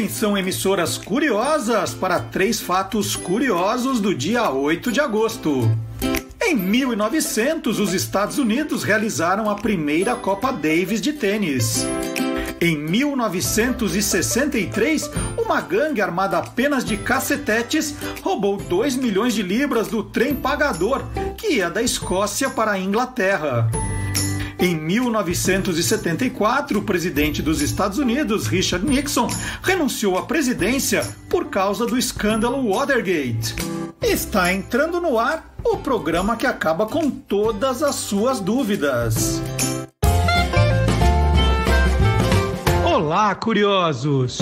Atenção, emissoras curiosas, para três fatos curiosos do dia 8 de agosto. Em 1900, os Estados Unidos realizaram a primeira Copa Davis de tênis. Em 1963, uma gangue armada apenas de cacetetes roubou 2 milhões de libras do trem pagador que ia da Escócia para a Inglaterra. Em 1974, o presidente dos Estados Unidos, Richard Nixon, renunciou à presidência por causa do escândalo Watergate. Está entrando no ar o programa que acaba com todas as suas dúvidas. Olá, curiosos!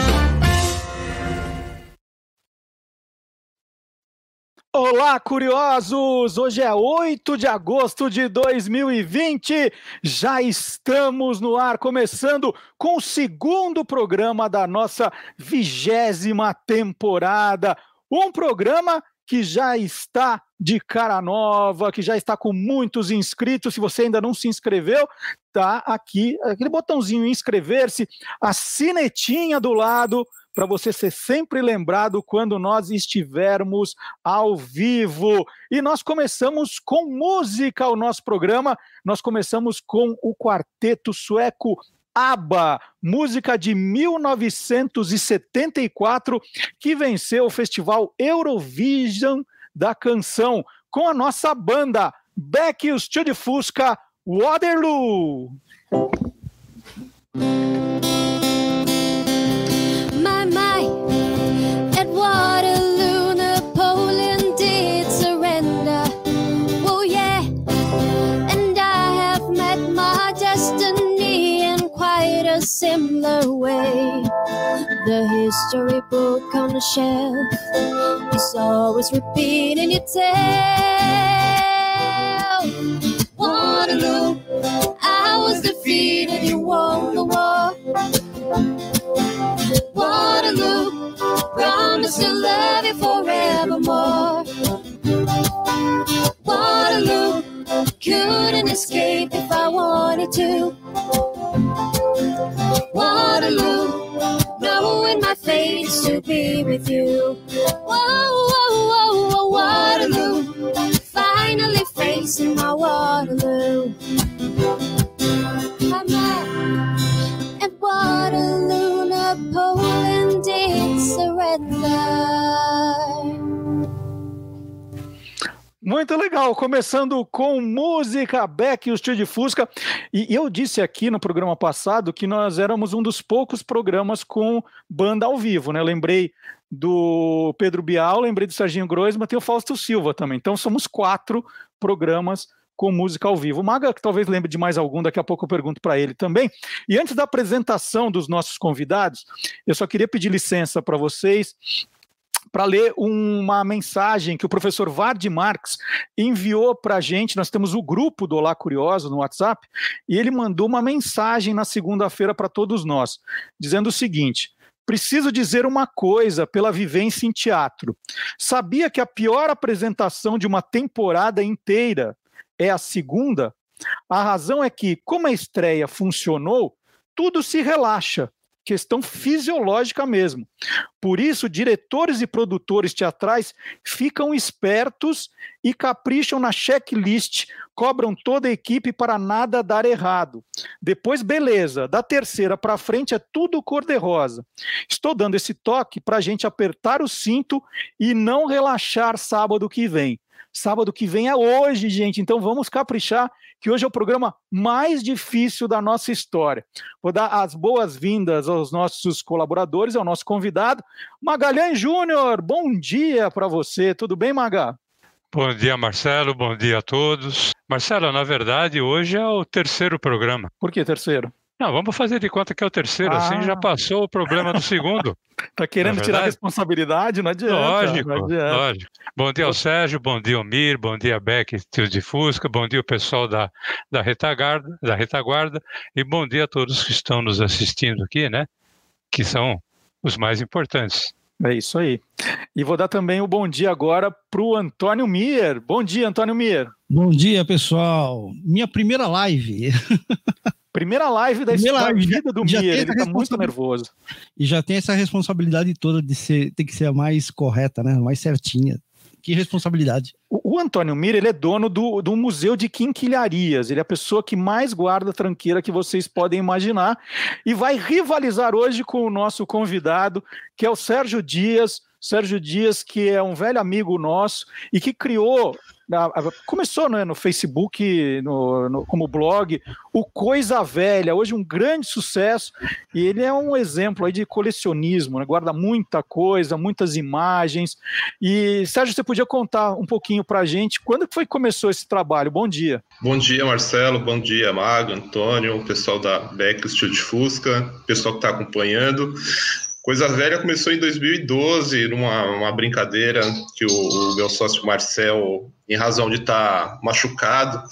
Olá, curiosos! Hoje é 8 de agosto de 2020. Já estamos no ar, começando com o segundo programa da nossa vigésima temporada. Um programa que já está de cara nova, que já está com muitos inscritos. Se você ainda não se inscreveu, tá aqui aquele botãozinho inscrever-se, a sinetinha do lado para você ser sempre lembrado quando nós estivermos ao vivo. E nós começamos com música o nosso programa. Nós começamos com o quarteto sueco ABBA, música de 1974, que venceu o festival Eurovision da canção, com a nossa banda Beck os Tio de Fusca, Waterloo. Similar way. The history book on the shelf is always repeating your tale. Waterloo, I was defeated, you won the war. Waterloo, promise to love you forevermore. Waterloo, couldn't escape if I wanted to. Waterloo, knowing my fate is to be with you. Whoa, whoa, whoa, whoa, Waterloo, finally facing my Waterloo. I'm at Waterloo, Napoleon did surrender. Muito legal, começando com música, Beck e o Tio de Fusca. E eu disse aqui no programa passado que nós éramos um dos poucos programas com banda ao vivo, né? Lembrei do Pedro Bial, lembrei do Serginho Groisman, tem o Fausto Silva também. Então somos quatro programas com música ao vivo. O Maga, que talvez lembre de mais algum, daqui a pouco eu pergunto para ele também. E antes da apresentação dos nossos convidados, eu só queria pedir licença para vocês para ler uma mensagem que o professor Vard Marx enviou para a gente. Nós temos o grupo do Olá Curioso no WhatsApp e ele mandou uma mensagem na segunda-feira para todos nós, dizendo o seguinte. Preciso dizer uma coisa pela vivência em teatro. Sabia que a pior apresentação de uma temporada inteira é a segunda? A razão é que, como a estreia funcionou, tudo se relaxa questão fisiológica mesmo. Por isso, diretores e produtores teatrais ficam espertos e capricham na checklist, cobram toda a equipe para nada dar errado. Depois, beleza, da terceira para frente é tudo cor-de-rosa. Estou dando esse toque para a gente apertar o cinto e não relaxar sábado que vem. Sábado que vem é hoje, gente, então vamos caprichar que hoje é o programa mais difícil da nossa história. Vou dar as boas-vindas aos nossos colaboradores, ao nosso convidado, Magalhães Júnior. Bom dia para você, tudo bem, Maga? Bom dia, Marcelo. Bom dia a todos. Marcelo, na verdade, hoje é o terceiro programa. Por que terceiro? Não, vamos fazer de conta que é o terceiro, ah. assim já ah. passou o problema do segundo. tá querendo é tirar a responsabilidade? Não adianta. Lógico, não adianta. lógico. Bom dia ao Sérgio, bom dia ao Mir, bom dia Beck, tio de Fusca, bom dia ao pessoal da, da, retaguarda, da retaguarda e bom dia a todos que estão nos assistindo aqui, né? Que são os mais importantes. É isso aí. E vou dar também o bom dia agora para o Antônio Mir. Bom dia, Antônio Mir. Bom dia, pessoal. Minha primeira live. Primeira live da Primeira live, vida já- do já ele tá muito nervoso. E já tem essa responsabilidade toda de ser, tem que ser a mais correta, né? A mais certinha. Que responsabilidade. O, o Antônio Mir, ele é dono do, do Museu de Quinquilharias. Ele é a pessoa que mais guarda tranqueira que vocês podem imaginar. E vai rivalizar hoje com o nosso convidado, que é o Sérgio Dias. Sérgio Dias, que é um velho amigo nosso e que criou, começou né, no Facebook, no, no- como blog, o Coisa Velha, hoje um grande sucesso. E ele é um exemplo aí de colecionismo, né, guarda muita coisa, muitas imagens. E, Sérgio, você podia contar um pouquinho para a gente quando foi que começou esse trabalho? Bom dia. Bom dia, Marcelo. Bom dia, Mago, Antônio, o pessoal da Beck Estúdio de Fusca, pessoal que está acompanhando. Coisa Velha começou em 2012, numa uma brincadeira que o, o meu sócio Marcel, em razão de estar machucado,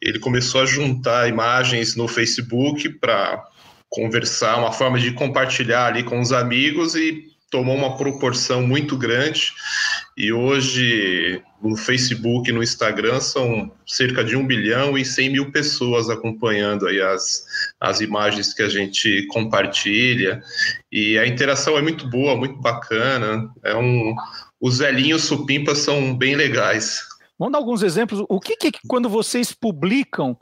ele começou a juntar imagens no Facebook para conversar, uma forma de compartilhar ali com os amigos e tomou uma proporção muito grande. E hoje no Facebook e no Instagram são cerca de 1 bilhão e 100 mil pessoas acompanhando aí as, as imagens que a gente compartilha. E a interação é muito boa, muito bacana. É um, os velhinhos supimpas são bem legais. Vamos dar alguns exemplos. O que, que quando vocês publicam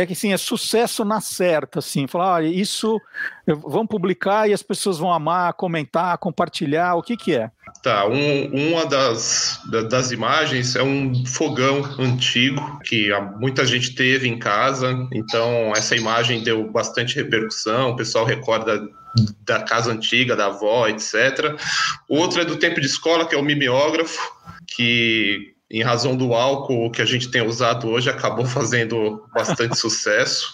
é que assim, é sucesso na certa, assim, falar, olha, isso vamos publicar e as pessoas vão amar, comentar, compartilhar, o que que é? Tá, um, uma das, da- das imagens é um fogão antigo que muita gente teve em casa, então essa imagem deu bastante repercussão, o pessoal recorda da casa antiga, da avó, etc. Outra é do tempo de escola, que é o mimeógrafo, que em razão do álcool que a gente tem usado hoje acabou fazendo bastante sucesso.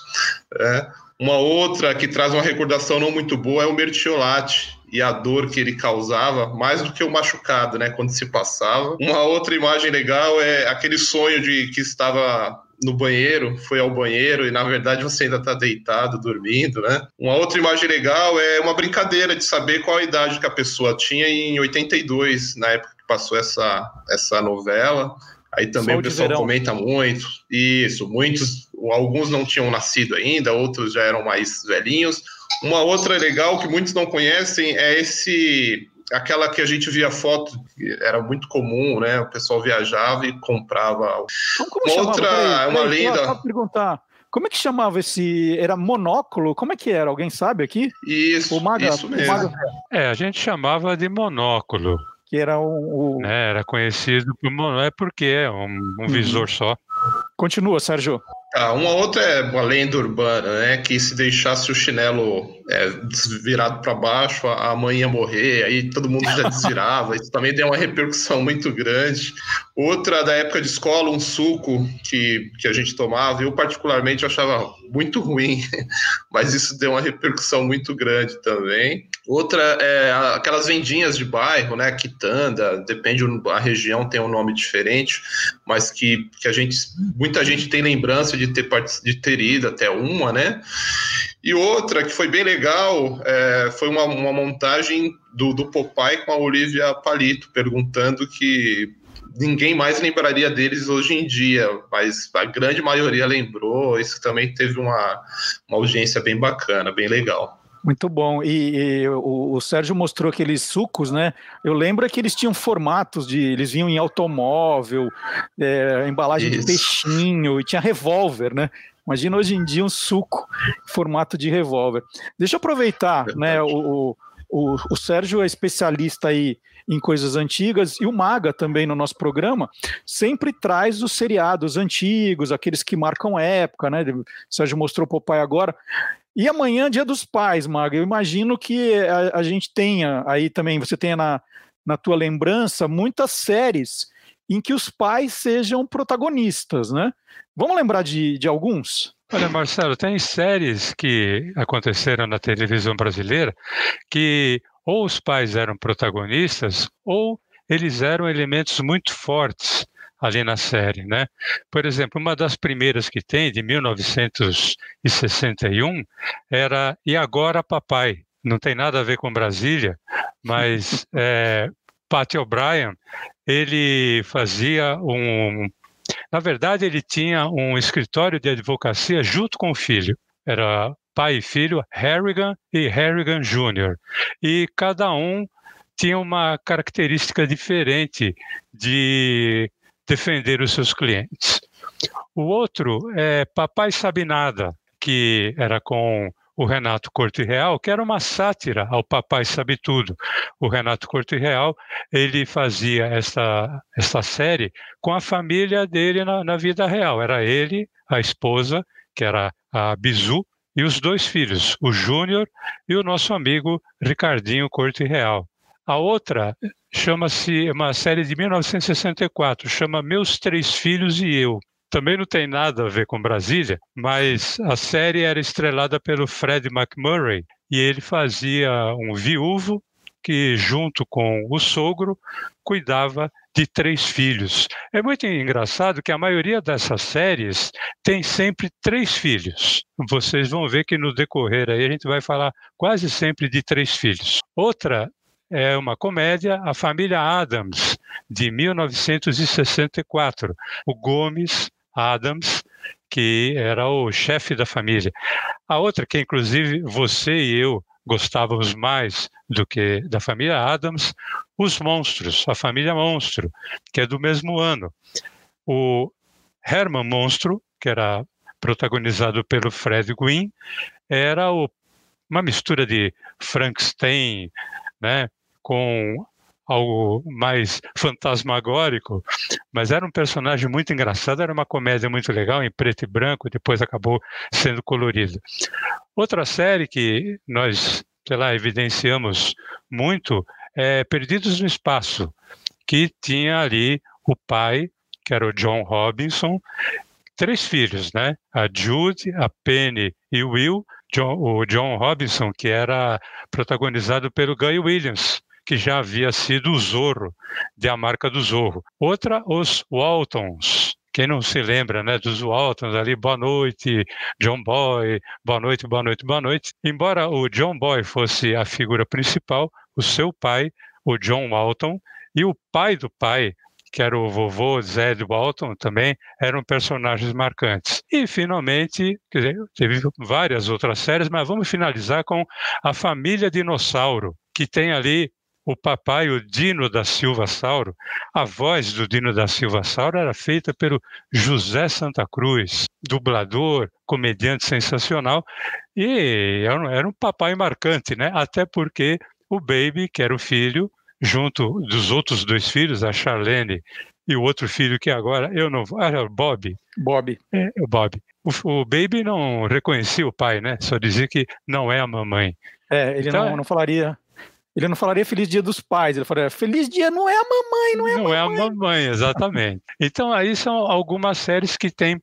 né? Uma outra que traz uma recordação não muito boa é o mertiolate e a dor que ele causava, mais do que o machucado, né, quando se passava. Uma outra imagem legal é aquele sonho de que estava no banheiro, foi ao banheiro e na verdade você ainda está deitado, dormindo, né? Uma outra imagem legal é uma brincadeira de saber qual a idade que a pessoa tinha em 82, na época passou essa, essa novela. Aí também Sol o pessoal verão. comenta muito. Isso, muitos, alguns não tinham nascido ainda, outros já eram mais velhinhos. Uma outra legal que muitos não conhecem é esse aquela que a gente via foto, que era muito comum, né? O pessoal viajava e comprava. Então, como Uma chamava? outra- Peraí, uma peraí, linda- Só, só perguntar. Como é que chamava esse? Era monóculo? Como é que era? Alguém sabe aqui? Isso, O Maga, isso o mesmo. Maga É, a gente chamava de monóculo, que era o, o- né? Era conhecido por monóculo, é porque é um, um visor só. Continua, Sérgio. Tá, uma outra é uma lenda urbana, né? Que se deixasse o chinelo é, virado para baixo, a a mãe ia morrer, aí todo mundo já desvirava. Isso também deu uma repercussão muito grande. Outra da época de escola, um suco que, que a gente tomava, eu particularmente achava muito ruim, mas isso deu uma repercussão muito grande também. Outra é a- aquelas vendinhas de bairro, né? Quitanda, depende da região, tem um nome diferente, mas que, que a gente, muita gente tem lembrança de ter, de ter ido até uma, né? E outra que foi bem legal é, foi uma, uma montagem do, do Popeye com a Olivia Palito, perguntando que ninguém mais lembraria deles hoje em dia, mas a grande maioria lembrou. Isso também teve uma, uma audiência bem bacana, bem legal. Muito bom. E, e o, o Sérgio mostrou aqueles sucos, né? Eu lembro que eles tinham formatos de. Eles vinham em automóvel, é, embalagem de Isso. peixinho, e tinha revólver, né? Imagina hoje em dia um suco em formato de revólver. Deixa eu aproveitar, né? O, o, o Sérgio é especialista aí em coisas antigas e o Maga também no nosso programa sempre traz os seriados antigos, aqueles que marcam época, né? O Sérgio mostrou o Popeye agora. E amanhã, dia dos pais, Maga, eu imagino que a, a gente tenha aí também, você tenha na, na tua lembrança muitas séries em que os pais sejam protagonistas, né? Vamos lembrar de, de alguns? Olha, Marcelo, tem séries que aconteceram na televisão brasileira que ou os pais eram protagonistas ou eles eram elementos muito fortes ali na série, né? Por exemplo, uma das primeiras que tem, de 1961, era E Agora Papai. Não tem nada a ver com Brasília, mas é, Pat O'Brien, ele fazia um... Na verdade, ele tinha um escritório de advocacia junto com o filho. era pai e filho, Harrigan e Harrigan Jr. E cada um tinha uma característica diferente de defender os seus clientes. O outro é Papai Sabe Nada, que era com o Renato Corte Real, que era uma sátira ao Papai Sabe Tudo. O Renato Corte Real, ele fazia essa, essa série com a família dele na, na vida real. Era ele, a esposa, que era a Bizu, e os dois filhos, o Júnior e o nosso amigo Ricardinho Corte Real. A outra chama-se uma série de 1964, chama Meus Três Filhos e Eu. Também não tem nada a ver com Brasília, mas a série era estrelada pelo Fred McMurray e ele fazia um viúvo que, junto com o sogro, cuidava de três filhos. É muito engraçado que a maioria dessas séries tem sempre três filhos. Vocês vão ver que no decorrer aí a gente vai falar quase sempre de três filhos. Outra é uma comédia, A Família Adams, de 1964. O Gomes Adams, que era o chefe da família. A outra, que inclusive você e eu gostávamos mais do que da família Adams, Os Monstros, a família Monstro, que é do mesmo ano. O Herman Monstro, que era protagonizado pelo Fred Gwynn, era o, uma mistura de Frankenstein, né, com algo mais fantasmagórico, mas era um personagem muito engraçado, era uma comédia muito legal, em preto e branco, depois acabou sendo colorido. Outra série que nós, sei lá, evidenciamos muito é Perdidos no Espaço, que tinha ali o pai, que era o John Robinson, três filhos, né? A Jude, a Penny e o Will, John, o John Robinson, que era protagonizado pelo Guy Williams, que já havia sido o Zorro, de A Marca do Zorro. Outra, os Waltons. Quem não se lembra né, dos Waltons ali, boa noite, John Boy, boa noite, boa noite, boa noite. Embora o John Boy fosse a figura principal, o seu pai, o John Walton, e o pai do pai, que era o vovô Zed Walton, também eram personagens marcantes. E, finalmente, dizer, teve várias outras séries, mas vamos finalizar com A Família Dinossauro, que tem ali o papai, o Dino da Silva Sauro, a voz do Dino da Silva Sauro era feita pelo José Santa Cruz, dublador, comediante sensacional, e era um papai marcante, né? Até porque o Baby, que era o filho, junto dos outros dois filhos, a Charlene e o outro filho que agora eu não ah, é Bob. Bob. É, o Bob. O, o, Baby não reconhecia o pai, né? Só dizia que não é a mamãe. É, ele então, não, não falaria ele não falaria Feliz Dia dos Pais, ele falaria Feliz Dia não é a mamãe, não é a não mamãe. Não é a mamãe, exatamente. Então aí são algumas séries que têm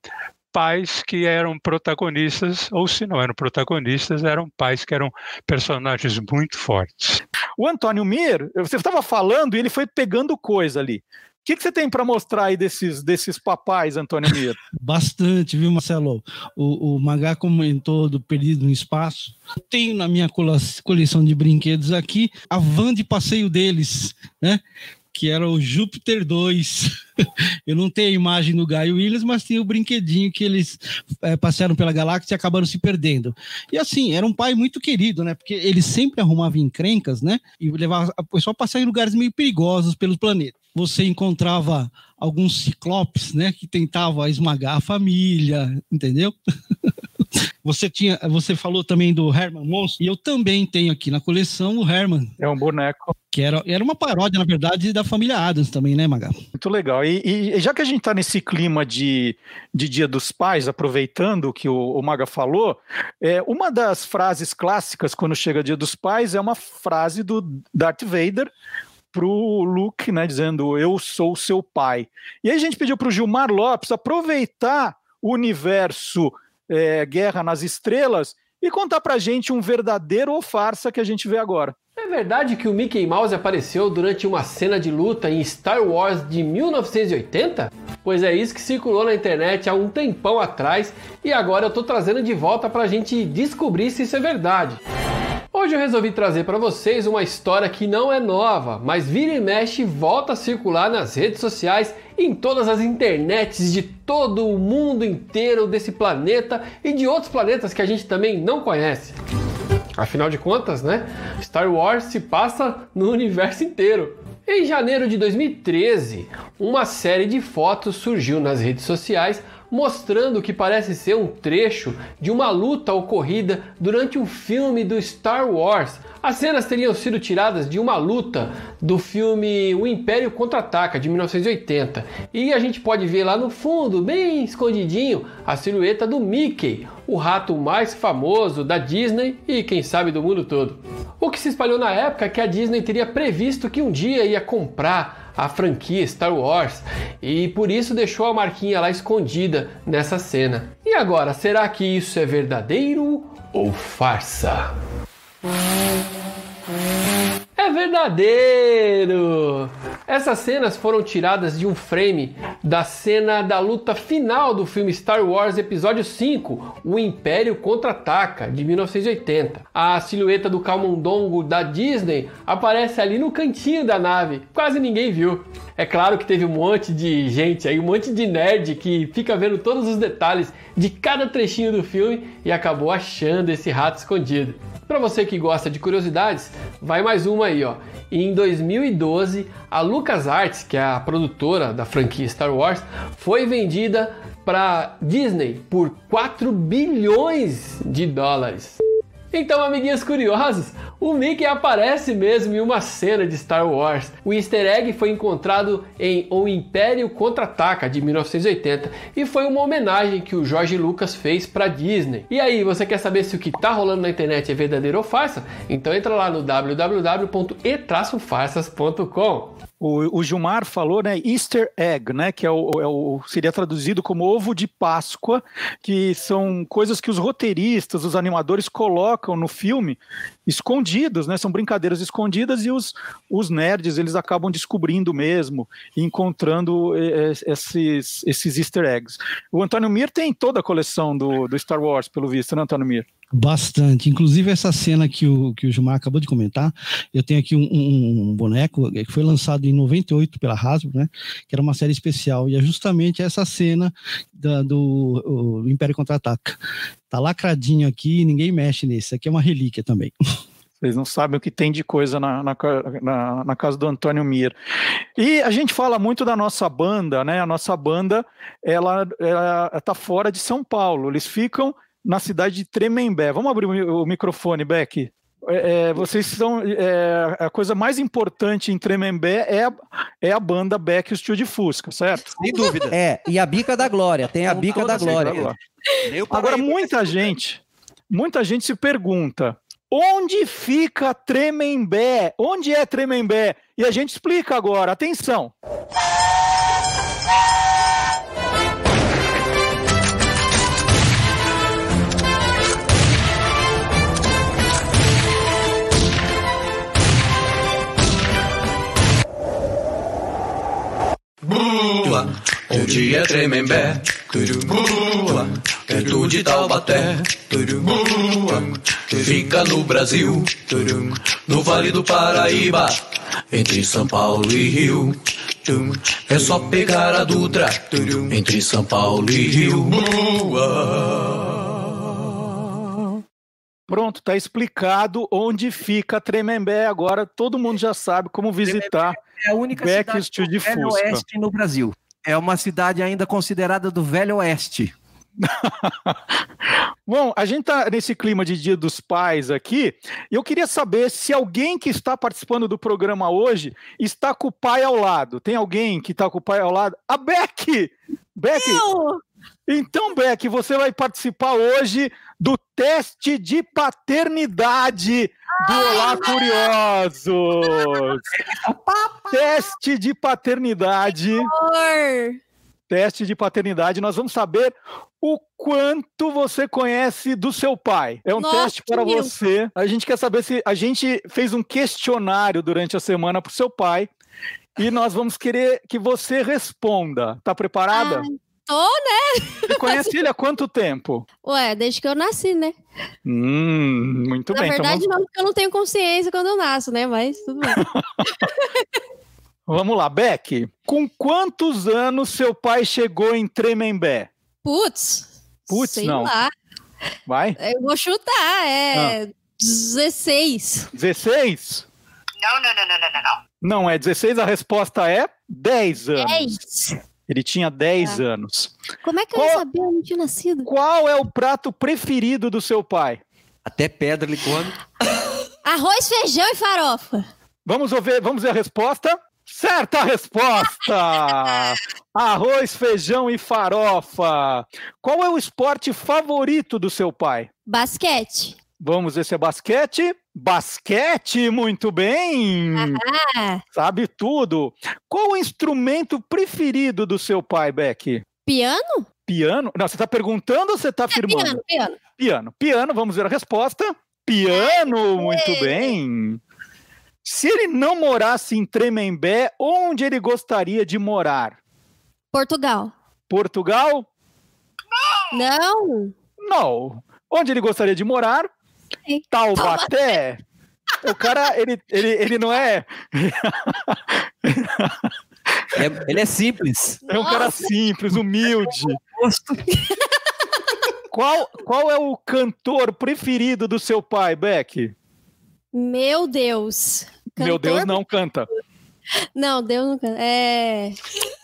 pais que eram protagonistas, ou se não eram protagonistas, eram pais que eram personagens muito fortes. O Antônio Mir, você estava falando e ele foi pegando coisa ali que, que você tem para mostrar aí desses, desses papais, Antônio Miro? Bastante, viu, Marcelo? O, o Magá comentou do Perdido no Espaço. Tenho na minha coleção de brinquedos aqui a van de passeio deles, né? que era o Júpiter 2. Eu não tenho a imagem do Guy Williams, mas tem o brinquedinho que eles é, passaram pela galáxia e acabaram se perdendo. E assim, era um pai muito querido, né? Porque ele sempre arrumava encrencas, né? E levava a pessoa a passar em lugares meio perigosos pelo planeta. Você encontrava alguns ciclopes, né? Que tentavam esmagar a família, entendeu? Você tinha, você falou também do Herman Monstro, e eu também tenho aqui na coleção o Herman. É um boneco. Que era, era uma paródia, na verdade, da família Adams também, né, Magal? Muito legal. E, e, já que a gente está nesse clima de, de Dia dos Pais, aproveitando o que o, o Maga falou, é, uma das frases clássicas quando chega Dia dos Pais é uma frase do Darth Vader, pro Luke, né, dizendo eu sou seu pai. E aí a gente pediu para o Gilmar Lopes aproveitar o universo é, Guerra nas Estrelas e contar pra gente um verdadeiro ou farsa que a gente vê agora. É verdade que o Mickey Mouse apareceu durante uma cena de luta em Star Wars de 1980? Pois é isso que circulou na internet há um tempão atrás e agora eu tô trazendo de volta pra gente descobrir se isso é verdade. Hoje eu resolvi trazer para vocês uma história que não é nova, mas vira e mexe volta a circular nas redes sociais em todas as internets de todo o mundo inteiro desse planeta e de outros planetas que a gente também não conhece. Afinal de contas, né? Star Wars se passa no universo inteiro. Em janeiro de 2013, uma série de fotos surgiu nas redes sociais mostrando o que parece ser um trecho de uma luta ocorrida durante um filme do Star Wars. As cenas teriam sido tiradas de uma luta do filme O Império Contra-Ataca de 1980. E a gente pode ver lá no fundo, bem escondidinho, a silhueta do Mickey, o rato mais famoso da Disney e quem sabe do mundo todo. O que se espalhou na época é que a Disney teria previsto que um dia ia comprar a franquia Star Wars e por isso deixou a marquinha lá escondida nessa cena. E agora, será que isso é verdadeiro ou farsa? É verdadeiro! Essas cenas foram tiradas de um frame da cena da luta final do filme Star Wars Episódio 5, O Império Contra-Ataca, de 1980. A silhueta do camundongo da Disney aparece ali no cantinho da nave, quase ninguém viu. É claro que teve um monte de gente aí, um monte de nerd que fica vendo todos os detalhes de cada trechinho do filme e acabou achando esse rato escondido. Para você que gosta de curiosidades, vai mais uma aí, ó. Em 2012, a LucasArts, que é a produtora da franquia Star Wars, foi vendida para Disney por 4 bilhões de dólares. Então, amiguinhos curiosos, o Mickey aparece mesmo em uma cena de Star Wars. O easter egg foi encontrado em O Império Contra-Ataca de 1980 e foi uma homenagem que o George Lucas fez para Disney. E aí, você quer saber se o que está rolando na internet é verdadeiro ou farsa? Então entra lá no www.e-farsas.com. O, o, Gilmar falou, né, Easter egg, né, que é o, é o, seria traduzido como ovo de Páscoa, que são coisas que os roteiristas, os animadores colocam no filme escondidos, né, são brincadeiras escondidas e os, os nerds eles acabam descobrindo mesmo, encontrando é, é, esses, esses Easter eggs. O Antônio Mir tem toda a coleção do, do Star Wars, pelo visto, né, Antônio Mir? Bastante. Inclusive, essa cena que o, que o Gilmar acabou de comentar, eu tenho aqui um, um, um, boneco que foi lançado em 98 pela Hasbro, né? Que era uma série especial. E é justamente essa cena da, do Império Contra-Ataca. Tá lacradinho aqui, ninguém mexe nesse. Aqui é uma relíquia também. Vocês não sabem o que tem de coisa na, na, na, na, casa do Antônio Mir. E a gente fala muito da nossa banda, né? A nossa banda, ela, ela tá fora de São Paulo. Eles ficam na cidade de Tremembé. Vamos abrir o microfone, Beck. É, é, vocês são. É, a coisa mais importante em Tremembé é a, é a banda Beck e o Tio de Fusca, certo? Sem dúvida. É, e a Bica da Glória, tem a Bica da Glória. Agora, muita gente, muita gente se pergunta: onde fica Tremembé? Onde é Tremembé? E a gente explica agora, atenção. Bua, onde é Tremembé, Bua, perto de Taubaté, fica no Brasil, no Vale do Paraíba, entre São Paulo e Rio. É só pegar a Dutra, entre São Paulo e Rio. Pronto, está explicado onde fica Tremembé. Agora todo mundo já sabe como visitar. É a única Beck cidade do Velho Fusca. Oeste no Brasil. É uma cidade ainda considerada do Velho Oeste. Bom, a gente está nesse clima de Dia dos Pais aqui. E eu queria saber se alguém que está participando do programa hoje está com o pai ao lado. Tem alguém que está com o pai ao lado? A Beck! Beck! Eu! Então, Beck, você vai participar hoje do teste de paternidade do Olá Curiosos. teste de paternidade. Teste de paternidade. Nós vamos saber o quanto você conhece do seu pai. É um Nossa, teste para você. A gente quer saber se a gente fez um questionário durante a semana para o seu pai e nós vamos querer que você responda. Tá preparada? Ai. Tô, né? Você conhece ele há quanto tempo? Ué, desde que eu nasci, né? Hum, muito Na bem. Na então verdade, então vamos... não, porque eu não tenho consciência quando eu nasço, né? Mas tudo bem. Vamos lá, Beck. Com quantos anos seu pai chegou em Tremembé? Putz. Putz, sei não. lá. Vai? Eu vou chutar, é 16. 16? Não, não, não, não, não, não, não. Não é 16, a resposta é 10 anos. 10. Ele tinha 10 anos. Como é que eu Qual- ia saber? Eu não tinha nascido. Qual é o prato preferido do seu pai? Até pedra ele come. Arroz, feijão e farofa. Vamos ver, vamos ver a resposta? Certa resposta! Arroz, feijão e farofa. Qual é o esporte favorito do seu pai? Basquete. Vamos ver se é basquete. Basquete, muito bem! Sabe tudo. Qual o instrumento preferido do seu pai, Beck? piano? Piano? Não, você está perguntando ou você está afirmando? Piano, piano. Piano. Piano, vamos ver a resposta. Piano, muito bem. Se ele não morasse em Tremembé, onde ele gostaria de morar? Portugal. Portugal? Não. Não. Onde ele gostaria de morar? Taubaté. O cara, ele, ele, ele não é. É- ele é simples. É um cara simples, humilde. Qual, qual é o cantor preferido do seu pai, Beck? Meu Deus. Meu Deus, Cantor? não canta. Não, Deus não canta. É.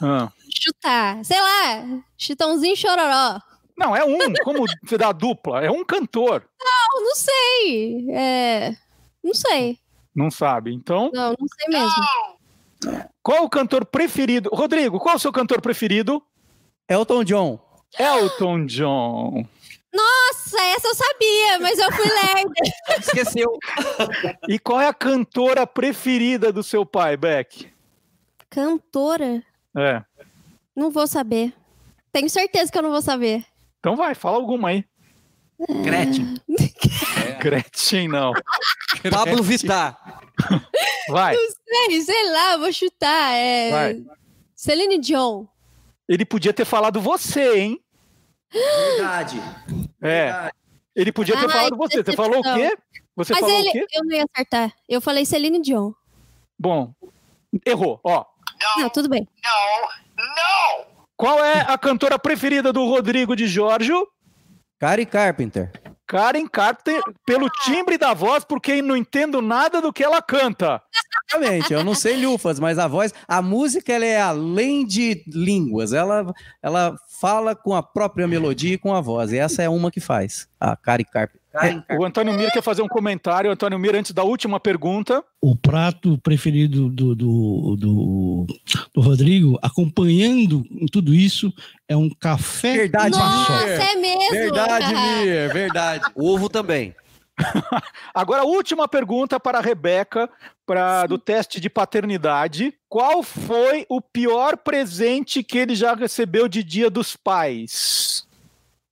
Ah. Chutar. Sei lá. Chitãozinho chororó. Não, é um, como você dá dupla, é um cantor. Não, não sei. É. Não sei. Não sabe. Então, Não, não sei mesmo. qual o cantor preferido? Rodrigo, qual é o seu cantor preferido? Elton John. Elton John. Nossa, essa eu sabia, mas eu fui lerda. Esqueceu. E qual é a cantora preferida do seu pai, Beck? Cantora? É. Não vou saber. Tenho certeza que eu não vou saber. Então vai, fala alguma aí. Gretchen. Gretchen, não. Pablo Vittar. Vai. Sei, sei lá, vou chutar. É. Vai. Celine Dion. Ele podia ter falado você, hein? Verdade. É. Ele podia ter Ai, falado você. Você falou o quê? Você Mas falou ele, o quê? eu não ia acertar. Eu falei Celine Dion. Bom, errou. Ó, Não, tudo bem. Não, não. Qual é a cantora preferida do Rodrigo de Giorgio? Karen Carpenter. Karen Carpenter, pelo timbre da voz, porque não entendo nada do que ela canta. Exatamente, eu não sei lufas, mas a voz, a música ela é além de línguas, ela, ela fala com a própria melodia e com a voz, e essa é uma que faz, a Karen Carpenter. Karen Carpenter. O Antônio Mir quer fazer um comentário. Antônio Mir, antes da última pergunta. O prato preferido do, do, do, do Rodrigo, acompanhando tudo isso, é um café Verdade, com Nossa, é mesmo. Verdade, cara. Mir, verdade. Ovo também. Agora, a última pergunta para a Rebeca, pra, do teste de paternidade. Qual foi o pior presente que ele já recebeu de Dia dos Pais?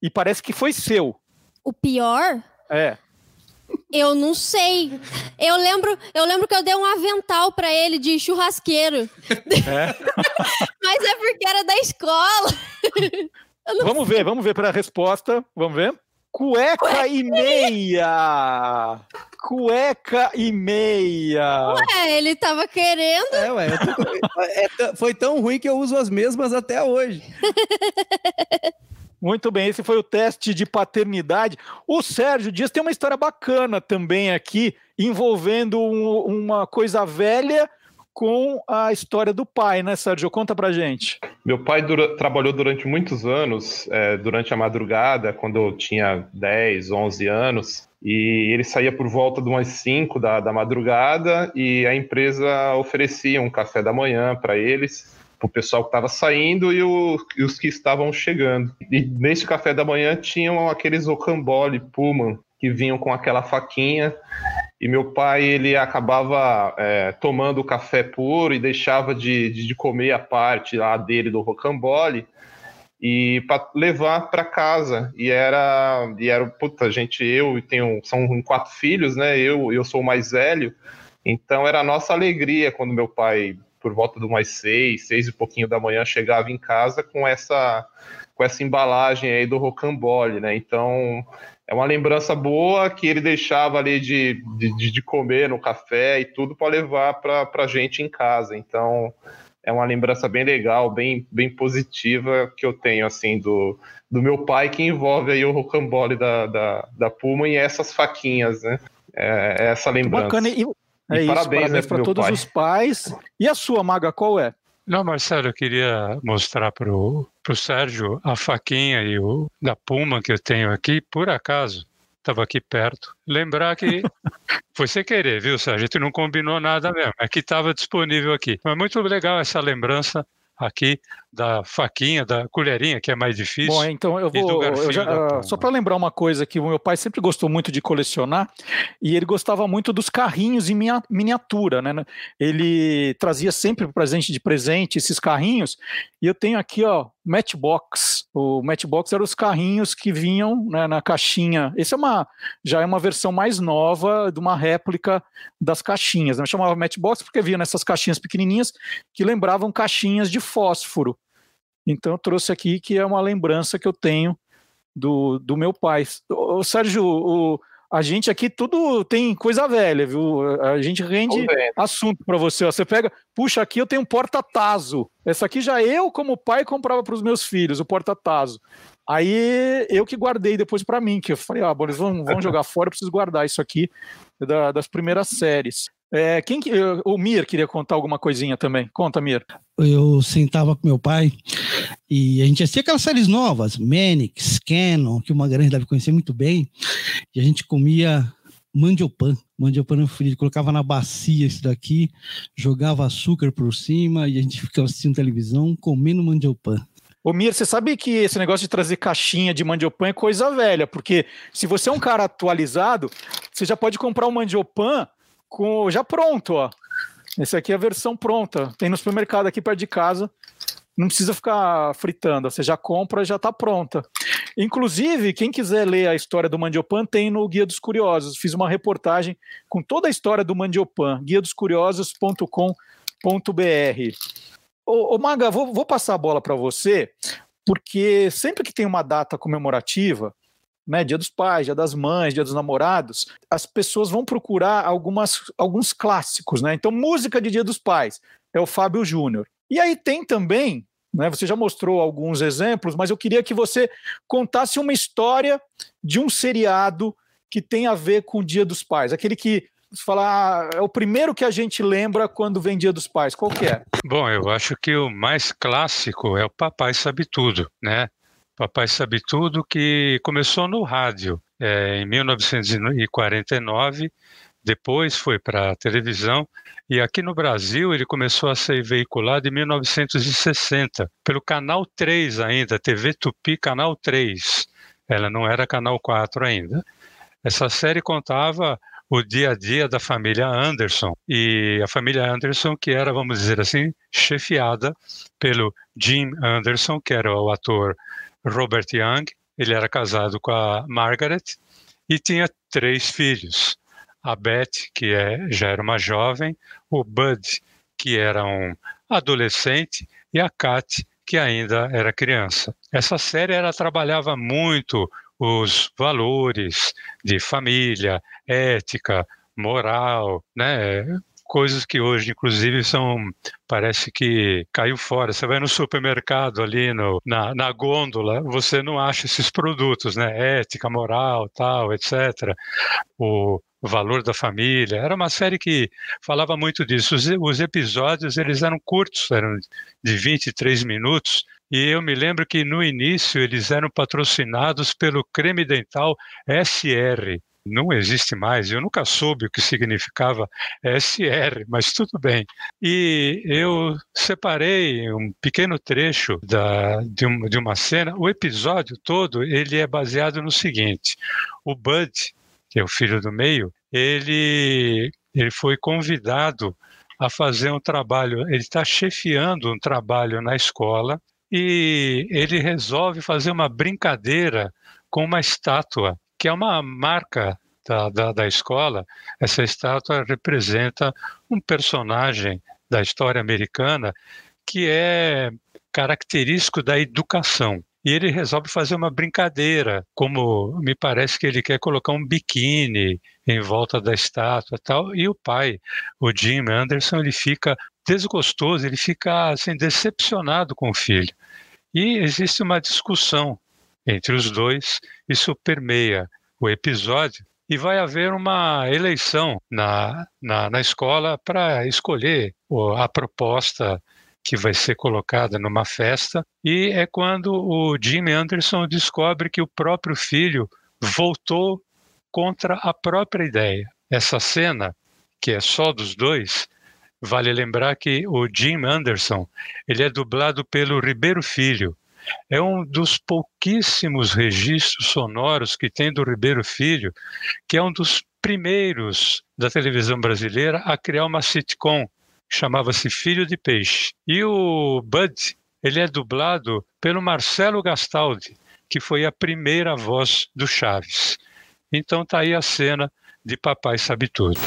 E parece que foi seu. O pior? É. Eu não sei. Eu lembro, eu lembro que eu dei um avental pra ele de churrasqueiro. É. Mas é porque era da escola. Vamos ver, vamos ver para a resposta. Vamos ver. Cueca e meia! Cueca e meia! É, ele tava querendo. É, ué, tô- é foi tão ruim que eu uso as mesmas até hoje. Muito bem, esse foi o teste de paternidade. O Sérgio Dias tem uma história bacana também aqui, envolvendo um- uma coisa velha com a história do pai, né, Sérgio? Conta pra gente. Meu pai dura- trabalhou durante muitos anos, é, durante a madrugada, quando eu tinha 10, 11 anos, e ele saía por volta de umas 5 da, da madrugada e a empresa oferecia um café da manhã para eles, o pessoal que estava saindo e, o- e os que estavam chegando. E nesse café da manhã tinham aqueles ocambole Pullman que vinham com aquela faquinha. E meu pai ele acabava é, tomando o café puro e deixava de, de, de comer a parte lá dele do rocambole e para levar para casa. E era e era puta gente eu tenho são quatro filhos né? Eu eu sou o mais velho. Então era a nossa alegria quando meu pai por volta de umas seis seis e pouquinho da manhã chegava em casa com essa com essa embalagem aí do rocambole né então é uma lembrança boa que ele deixava ali de, de, de comer no café e tudo para levar para a gente em casa. Então é uma lembrança bem legal, bem, bem positiva que eu tenho assim do, do meu pai que envolve aí o rocambole da, da, da Puma e essas faquinhas, né? É, é essa lembrança. Bacana. E, é e isso, parabéns, parabéns né, para todos pai. os pais. E a sua, Maga, qual é? Não, Marcelo, eu queria mostrar para o Sérgio a faquinha e o da Puma que eu tenho aqui, por acaso, estava aqui perto. Lembrar que foi sem querer, viu, Sérgio? A gente não combinou nada mesmo, é que estava disponível aqui. Mas muito legal essa lembrança aqui da faquinha, da colherinha, que é mais difícil. Bom, então eu vou. Eu já, uh, só para lembrar uma coisa que o meu pai sempre gostou muito de colecionar e ele gostava muito dos carrinhos em miniatura, né? Ele trazia sempre para gente de presente esses carrinhos e eu tenho aqui, ó, Matchbox. O Matchbox eram os carrinhos que vinham né, na caixinha. Esse é uma já é uma versão mais nova de uma réplica das caixinhas. Né? Eu chamava Matchbox porque vinha nessas caixinhas pequenininhas que lembravam caixinhas de fósforo. Então eu trouxe aqui que é uma lembrança que eu tenho do, do meu pai. O, Sérgio, o, a gente aqui tudo tem coisa velha, viu? A gente rende assunto para você. Ó. Você pega, puxa, aqui eu tenho um porta-tazo. Essa aqui já eu, como pai, comprava para os meus filhos, o porta-tazo. Aí eu que guardei depois para mim, que eu falei, ah, vão, vão jogar fora, eu preciso guardar isso aqui da, das primeiras séries. É, quem o Mir queria contar alguma coisinha também. Conta, Mir. Eu sentava com meu pai e a gente assistia aquelas séries novas, Manix, Canon, que o Magalhães deve conhecer muito bem, e a gente comia mandiopan, mandiopan frito, colocava na bacia isso daqui, jogava açúcar por cima e a gente ficava assistindo televisão comendo mandiopan. Ô Mir, você sabe que esse negócio de trazer caixinha de mandiopan é coisa velha, porque se você é um cara atualizado, você já pode comprar um mandiopan com já pronto, ó. Esse aqui é a versão pronta. Tem no supermercado aqui perto de casa. Não precisa ficar fritando, você já compra, já está pronta. Inclusive, quem quiser ler a história do Mandiopan tem no Guia dos Curiosos. Fiz uma reportagem com toda a história do Mandiopan, guiadoscuriosos.com.br. Ô, ô Maga, vou, vou passar a bola para você, porque sempre que tem uma data comemorativa, né, Dia dos Pais, Dia das Mães, Dia dos Namorados, as pessoas vão procurar algumas, alguns clássicos, né? Então, música de Dia dos Pais é o Fábio Júnior. E aí tem também, né, você já mostrou alguns exemplos, mas eu queria que você contasse uma história de um seriado que tem a ver com o Dia dos Pais, aquele que falar ah, é o primeiro que a gente lembra quando vem Dia dos Pais. Qual que é? Bom, eu acho que o mais clássico é o Papai Sabe Tudo, né? Papai Sabe Tudo, que começou no rádio é, em 1949, depois foi para a televisão e aqui no Brasil ele começou a ser veiculado em 1960 pelo Canal 3 ainda, TV Tupi Canal 3. Ela não era Canal 4 ainda. Essa série contava o dia a dia da família Anderson e a família Anderson que era, vamos dizer assim, chefiada pelo Jim Anderson, que era o ator Robert Young, ele era casado com a Margaret e tinha três filhos. A Beth, que é, já era uma jovem, o Bud, que era um adolescente, e a Kat, que ainda era criança. Essa série ela trabalhava muito os valores de família, ética, moral, né? Coisas que hoje, inclusive, são. Parece que caiu fora. Você vai no supermercado ali, no, na, na gôndola, você não acha esses produtos, né? Ética, moral, tal, etc. O, valor da família. Era uma série que falava muito disso. Os, os, episódios eles eram curtos, eram de 23 minutos. E eu me lembro que no início eles eram patrocinados pelo creme dental SR, não existe mais. Eu nunca soube o que significava SR, mas tudo bem. E eu separei um pequeno trecho da, de, um, de uma cena. O episódio todo ele é baseado no seguinte: o Bud, que é o filho do meio, ele ele foi convidado a fazer um trabalho. Ele está chefiando um trabalho na escola e ele resolve fazer uma brincadeira com uma estátua que é uma marca da, da, da escola, essa estátua representa um personagem da história americana que é característico da educação. e ele resolve fazer uma brincadeira, como me parece que ele quer colocar um biquíni em volta da estátua tal, e o pai, o Jim Anderson, ele fica desgostoso, ele fica assim, decepcionado com o filho. E existe uma discussão entre os dois, isso permeia o episódio, e vai haver uma eleição na, na, na escola para escolher a proposta que vai ser colocada numa festa, e é quando o Jim Anderson descobre que o próprio filho voltou contra a própria ideia. Essa cena, que é só dos dois, vale lembrar que o Jim Anderson, ele é dublado pelo Ribeiro Filho. É um dos pouquíssimos registros sonoros que tem do Ribeiro Filho, que é um dos primeiros da televisão brasileira a criar uma sitcom chamava-se Filho de Peixe. E o Bud, ele é dublado pelo Marcelo Gastaldi, que foi a primeira voz do Chaves. Então tá aí a cena de Papai Sabe Tudo.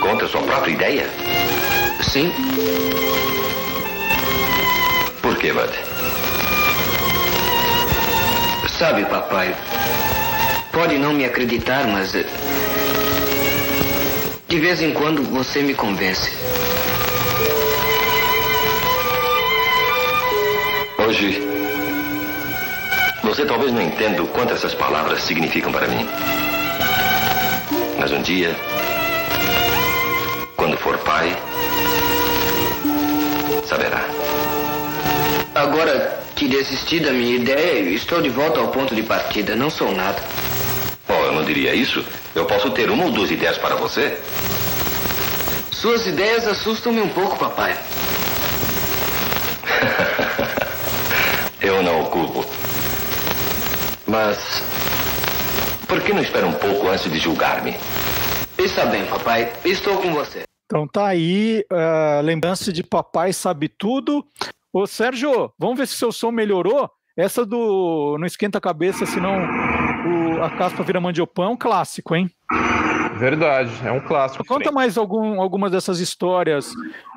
Conta sua própria ideia? Sim. Por que, Bud? Sabe, papai, pode não me acreditar, mas de vez em quando você me convence. Hoje, você talvez não entenda o quanto essas palavras significam para mim. Mas um dia, quando for pai, saberá. Agora que desisti da minha ideia, estou de volta ao ponto de partida. Não sou nada. Oh, eu não diria isso. Eu posso ter uma ou duas ideias para você? Suas ideias assustam-me um pouco, papai. eu não o culpo. Mas. Por que não espera um pouco antes de julgar-me? Está bem, papai. Estou com você. Então tá aí, uh, lembrança de papai sabe tudo. Ô Sérgio, vamos ver se seu som melhorou. Essa do Não Esquenta a Cabeça, senão o, a caspa vira mandiopão, é um clássico, hein? Verdade, é um clássico. Conta mais algum, algumas dessas histórias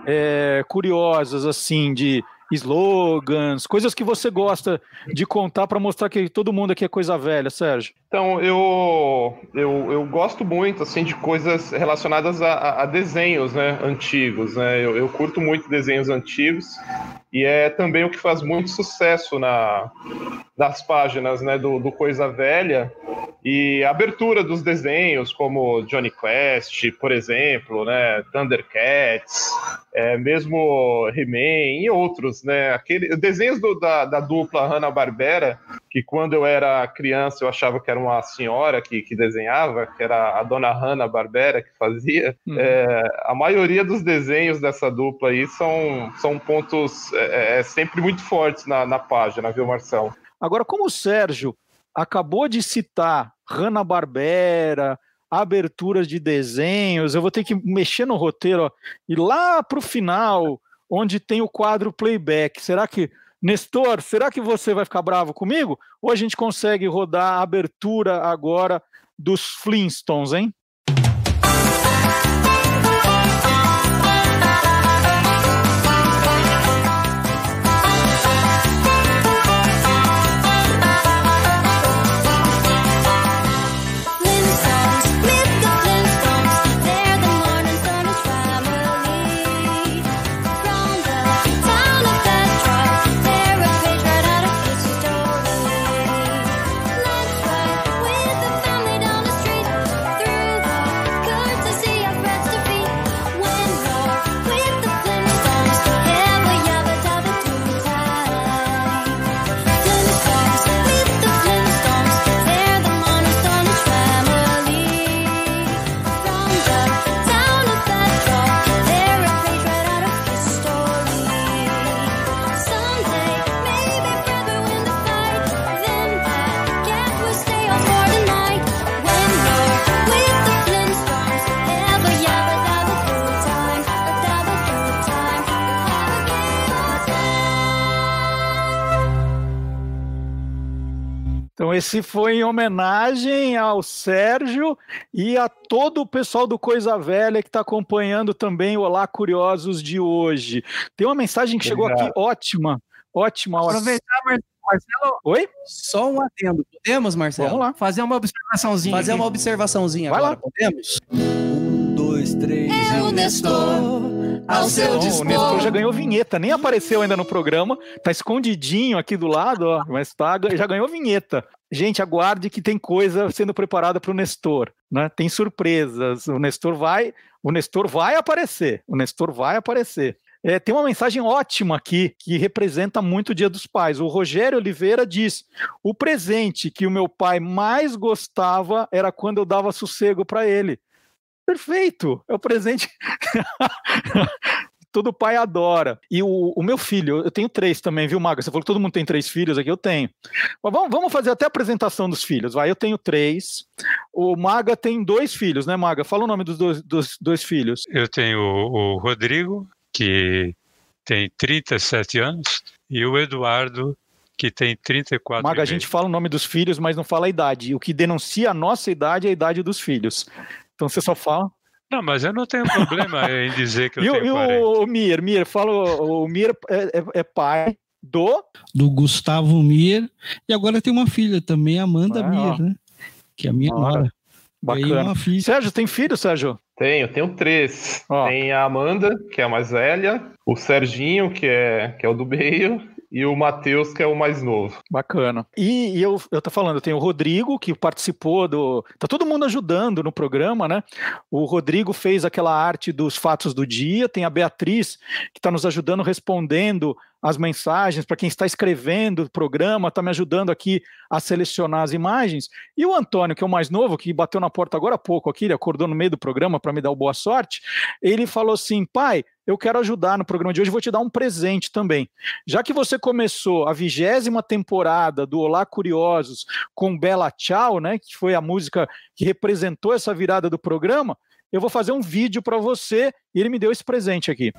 é, curiosas, assim, de slogans, coisas que você gosta de contar para mostrar que todo mundo aqui é coisa velha, Sérgio. Então, eu, eu, eu gosto muito assim de coisas relacionadas a, a desenhos né, antigos. Né? Eu, eu curto muito desenhos antigos e é também o que faz muito sucesso na, nas páginas né, do, do Coisa Velha e a abertura dos desenhos, como Johnny Quest, por exemplo, né, Thundercats, é, mesmo He-Man e outros. Né, aquele, desenhos do, da, da dupla Hanna-Barbera, que quando eu era criança eu achava que era uma senhora que, que desenhava, que era a dona Hanna-Barbera que fazia, uhum. é, a maioria dos desenhos dessa dupla aí são, são pontos é, é, sempre muito fortes na, na página, viu, Marcelo? Agora, como o Sérgio acabou de citar Hanna-Barbera, aberturas de desenhos, eu vou ter que mexer no roteiro ó, e lá para o final, onde tem o quadro playback. Será que, Nestor, será que você vai ficar bravo comigo? Ou a gente consegue rodar a abertura agora dos Flintstones, hein? Esse foi em homenagem ao Sérgio e a todo o pessoal do Coisa Velha que está acompanhando também o Olá Curiosos de hoje. Tem uma mensagem que chegou Obrigado. aqui ótima, ótima. ótima. Aproveitar, Mar- Marcelo. Oi? Só um adendo. Podemos, Marcelo? Vamos lá. Fazer uma observaçãozinha. Fazer aqui. uma observaçãozinha Vai agora. lá. Podemos? Um, dois, três. É o Nestor, ao seu Bom, o dispor. Nestor já ganhou vinheta, nem apareceu ainda no programa, tá escondidinho aqui do lado, ó, mas tá, já ganhou vinheta. Gente, aguarde que tem coisa sendo preparada para o Nestor, né? Tem surpresas. O Nestor vai, o Nestor vai aparecer. O Nestor vai aparecer. É, tem uma mensagem ótima aqui que representa muito o Dia dos Pais. O Rogério Oliveira diz: o presente que o meu pai mais gostava era quando eu dava sossego para ele. Perfeito, é o presente. Todo pai adora. E o, o meu filho, eu tenho três também, viu, Maga? Você falou que todo mundo tem três filhos aqui, eu tenho. Mas vamos, vamos fazer até a apresentação dos filhos. Vai, eu tenho três. O Maga tem dois filhos, né, Maga? Fala o nome dos dois, dos dois filhos. Eu tenho o, o Rodrigo, que tem 37 anos, e o Eduardo, que tem 34 Maga, a gente fala o nome dos filhos, mas não fala a idade. O que denuncia a nossa idade é a idade dos filhos. Então você só fala. Não, mas eu não tenho problema em dizer que eu E, tenho e 40. o, o Mir, Mir, fala, o, Mir é, é- é pai do. Do Gustavo Mir. E agora tem uma filha também, Amanda Ah, Mir, ó. né? Que é a minha Ora, nora. E aí Bacana. uma filha. Sérgio, tem filho, Sérgio? Tenho, tenho três. Ó. Tem a Amanda, que é a mais velha, o Serginho, que é, que é o do meio, e o Matheus, que é o mais novo. Bacana. E, e eu, eu tô falando, tenho o Rodrigo, que participou do. Tá todo mundo ajudando no programa, né? O Rodrigo fez aquela arte dos fatos do dia, tem a Beatriz, que está nos ajudando respondendo as mensagens, para quem está escrevendo o programa, está me ajudando aqui a selecionar as imagens. E o Antônio, que é o mais novo, que bateu na porta agora há pouco aqui, ele acordou no meio do programa para me dar boa sorte, ele falou assim: pai, eu quero ajudar no programa de hoje, vou te dar um presente também. Já que você começou a vigésima temporada do Olá Curiosos com Bela Tchau, né, que foi a música que representou essa virada do programa, eu vou fazer um vídeo para você e ele me deu esse presente aqui.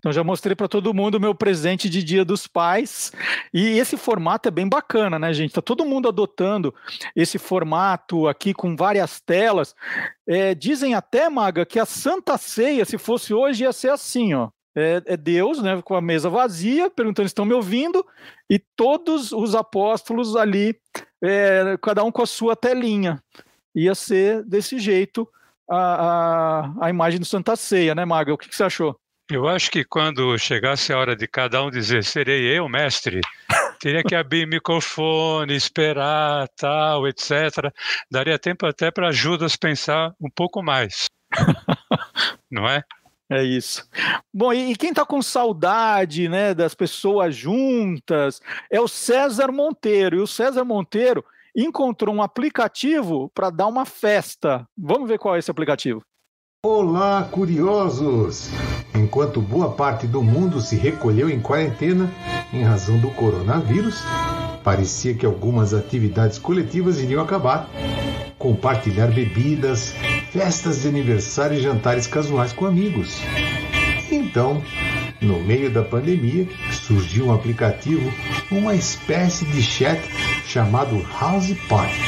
Então já mostrei para todo mundo o meu presente de Dia dos Pais. E esse formato é bem bacana, né, gente? Tá todo mundo adotando esse formato aqui com várias telas. É, dizem até, Maga, que a Santa Ceia, se fosse hoje, ia ser assim, ó. É, é Deus, né, com a mesa vazia, perguntando se estão me ouvindo, e todos os apóstolos ali, é, cada um com a sua telinha. Ia ser desse jeito a, a, a imagem do Santa Ceia, né, Maga? O que, que você achou? Eu acho que quando chegasse a hora de cada um dizer serei eu, mestre, teria que abrir microfone, esperar, tal, etc. Daria tempo até para Judas pensar um pouco mais. Não é? É isso. Bom, e, quem tá com saudade, né, das pessoas juntas, é o César Monteiro. E o César Monteiro encontrou um aplicativo para dar uma festa. Vamos ver qual é esse aplicativo. Olá, curiosos! Enquanto boa parte do mundo se recolheu em quarentena em razão do coronavírus, parecia que algumas atividades coletivas iriam acabar. Compartilhar bebidas, festas de aniversário e jantares casuais com amigos. Então, no meio da pandemia, surgiu um aplicativo, uma espécie de chat chamado House Party.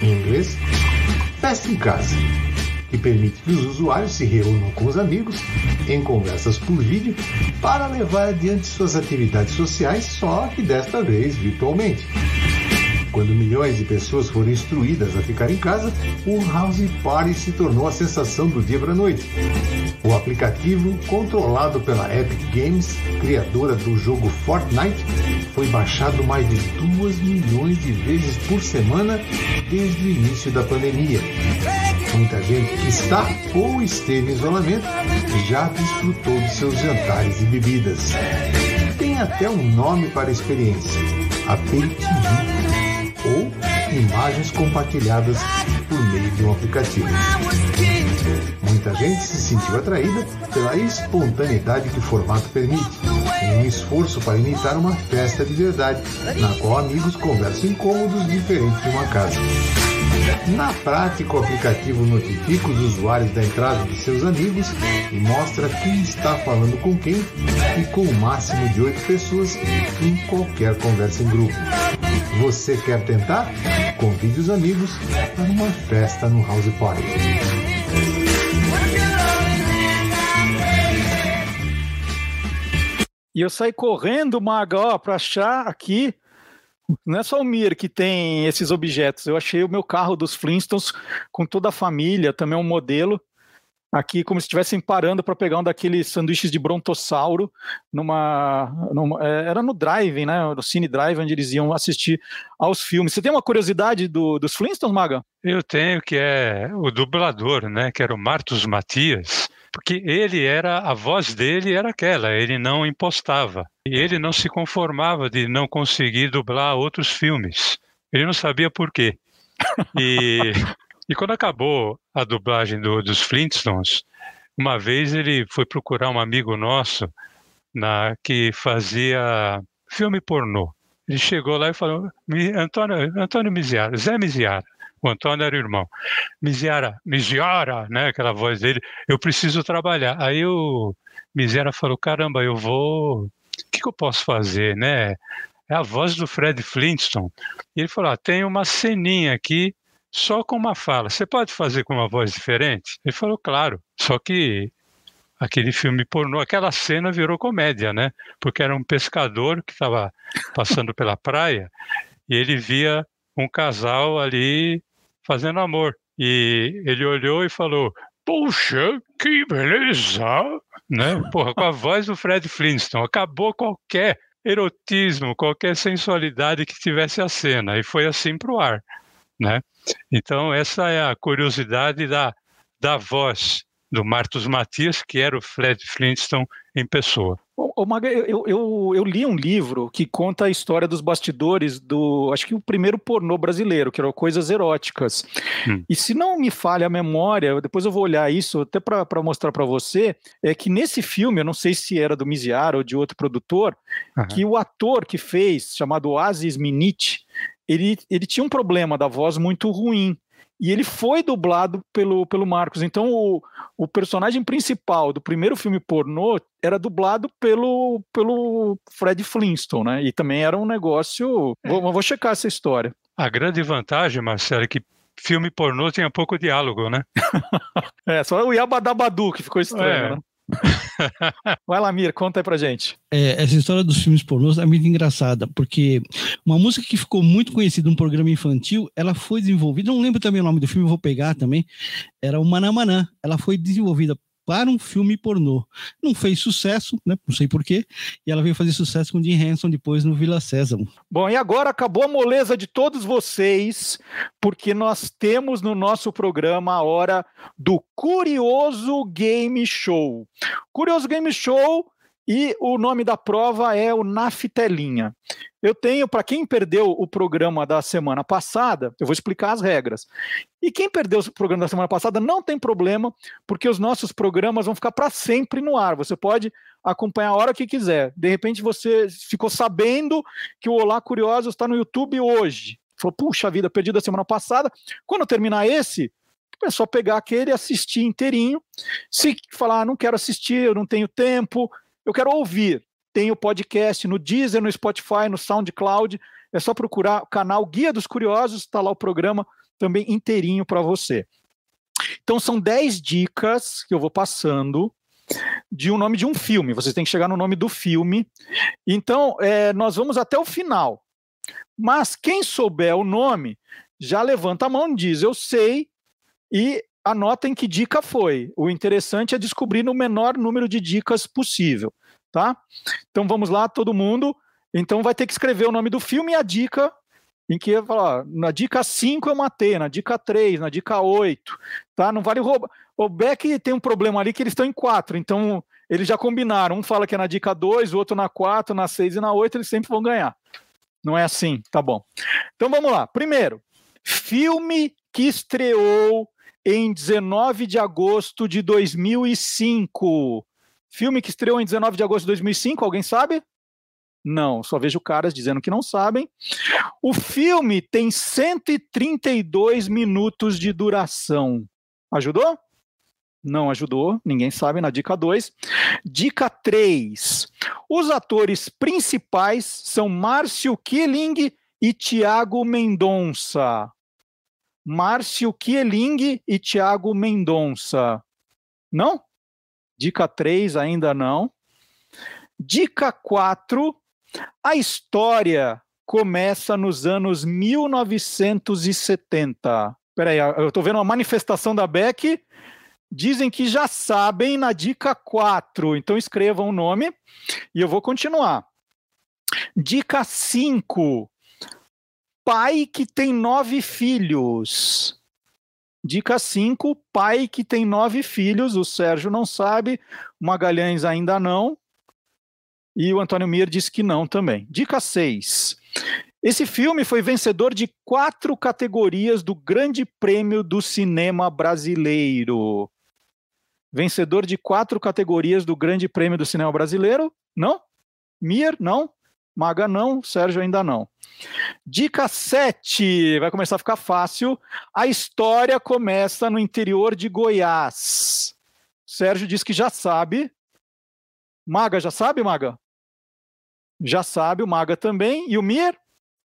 Em inglês, festa em casa que permite que os usuários se reúnam com os amigos em conversas por vídeo para levar adiante suas atividades sociais, só que desta vez virtualmente. Quando milhões de pessoas foram instruídas a ficar em casa, o House Party se tornou a sensação do dia para a noite. O aplicativo, controlado pela Epic Games, criadora do jogo Fortnite, foi baixado mais de 2 milhões de vezes por semana desde o início da pandemia. Muita gente que está ou esteve em isolamento já desfrutou de seus jantares e bebidas. Tem até um nome para a experiência: aperitivo ou imagens compartilhadas por meio de um aplicativo. Muita gente se sentiu atraída pela espontaneidade que o formato permite. Em um esforço para imitar uma festa de verdade, na qual amigos conversam em cômodos diferentes de uma casa. Na prática, o aplicativo notifica os usuários da entrada de seus amigos e mostra quem está falando com quem e com o máximo de oito pessoas em qualquer conversa em grupo. Você quer tentar? Convide os amigos para uma festa no House Party. E eu saí correndo, Maga, ó, achar aqui. Não é só o Mir que tem esses objetos. Eu achei o meu carro dos Flintstones com toda a família, também um modelo. Aqui, como se estivessem parando para pegar um daqueles sanduíches de brontossauro numa, numa. é, era no drive, né? No Cine Drive, onde eles iam assistir aos filmes. Você tem uma curiosidade do, dos Flintstones, Maga? Eu tenho, que é o dublador, né? Que era o Martus Matias. Porque ele era, a voz dele era aquela, ele não impostava. Ele não se conformava de não conseguir dublar outros filmes. Ele não sabia por quê. E, e quando acabou a dublagem do, dos Flintstones, uma vez ele foi procurar um amigo nosso na, que fazia filme pornô. Ele chegou lá e falou: Antônio, Antônio Miziara, Zé Miziara. O Antônio era o irmão. Miziara, Miziara, né? Aquela voz dele. Eu preciso trabalhar. Aí o Miziara falou: Caramba, eu vou. O que, que eu posso fazer, né? É a voz do Fred Flintstone. E ele falou: ah, tem uma ceninha aqui só com uma fala. Você pode fazer com uma voz diferente? Ele falou: Claro. Só que aquele filme pornô, aquela cena virou comédia, né? Porque era um pescador que estava passando pela praia e ele via um casal ali fazendo amor. E ele olhou e falou: Puxa, que beleza! Né? Porra, com a voz do Fred Flintstone, acabou qualquer erotismo, qualquer sensualidade que tivesse a cena, e foi assim para o ar. Né? Então, essa é a curiosidade da, da voz do Martus Matias, que era o Fred Flintstone em pessoa. Ô, Maga, eu, eu, eu, li um livro que conta a história dos bastidores do, acho que o primeiro pornô brasileiro, que era Coisas Eróticas. Hum. E se não me falha a memória, depois eu vou olhar isso até para mostrar para você, é que nesse filme, eu não sei se era do Miziara ou de outro produtor, uhum. que o ator que fez, chamado Aziz Minit, ele, ele tinha um problema da voz muito ruim e ele foi dublado pelo, pelo Marcos. Então, o, o personagem principal do primeiro filme pornô era dublado pelo, pelo Fred Flintstone, né? E também era um negócio. É. Vou, vou checar essa história. A grande vantagem, Marcelo, é que filme pornô tinha pouco diálogo, né? é, só o Yabadabadu que ficou estranho, é. né? Vai lá, Mir, conta aí pra gente. É, essa história dos filmes pornôs é muito engraçada, porque uma música que ficou muito conhecida num programa infantil, ela foi desenvolvida, não lembro também o nome do filme, vou pegar também, era o Manamanã. Ela foi desenvolvida para um filme pornô. Não fez sucesso, né? Não sei porquê. E ela veio fazer sucesso com Jim Henson depois no Vila Sésamo. Bom, e agora acabou a moleza de todos vocês, porque nós temos no nosso programa a hora do Curioso Game Show. Curioso Game Show e o nome da prova é o Naftelinha. Eu tenho, para quem perdeu o programa da semana passada, eu vou explicar as regras. E quem perdeu o programa da semana passada não tem problema, porque os nossos programas vão ficar para sempre no ar. Você pode acompanhar a hora que quiser. De repente você ficou sabendo que o Olá Curiosos está no YouTube hoje. Falou, puxa vida, perdi da semana passada. Quando terminar esse, é só pegar aquele e assistir inteirinho. Se falar, ah, não quero assistir, eu não tenho tempo, eu quero ouvir. Tem o podcast no Deezer, no Spotify, no SoundCloud. É só procurar o canal Guia dos Curiosos, está lá o programa também inteirinho para você. Então são 10 dicas que eu vou passando de um nome de um filme. Vocês têm que chegar no nome do filme. Então, é, nós vamos até o final. Mas quem souber o nome, já levanta a mão e diz: Eu sei, e anotem que dica foi. O interessante é descobrir no menor número de dicas possível, tá? Então vamos lá, todo mundo. Então vai ter que escrever o nome do filme e a dica em que falar, na dica 5 eu matei, na dica 3, na dica 8, tá? Não vale roubar. O Beck tem um problema ali que eles estão em 4, então eles já combinaram. Um fala que é na dica 2, o outro na 4, na 6 e na 8, eles sempre vão ganhar. Não é assim, tá bom. Então vamos lá. Primeiro, filme que estreou em 19 de agosto de 2005. Filme que estreou em 19 de agosto de 2005, alguém sabe? Não, só vejo caras dizendo que não sabem. O filme tem 132 minutos de duração. Ajudou? Não ajudou, ninguém sabe na dica 2. Dica 3. Os atores principais são Márcio Kieling e Tiago Mendonça. Márcio Kieling e Tiago Mendonça. Não? Dica 3 ainda não. Dica 4. A história começa nos anos 1970. Peraí, eu estou vendo uma manifestação da Beck. Dizem que já sabem na dica 4. Então escrevam o nome e eu vou continuar. Dica 5. Pai que tem nove filhos. Dica 5, pai que tem nove filhos, o Sérgio não sabe, o Magalhães ainda não, e o Antônio Mir disse que não também. Dica 6. Esse filme foi vencedor de quatro categorias do Grande Prêmio do Cinema Brasileiro. Vencedor de quatro categorias do Grande Prêmio do Cinema Brasileiro? Não? Mir? Não? Maga não, Sérgio ainda não. Dica 7, vai começar a ficar fácil. A história começa no interior de Goiás. Sérgio diz que já sabe. Maga já sabe, Maga? Já sabe, o Maga também. E o Mir?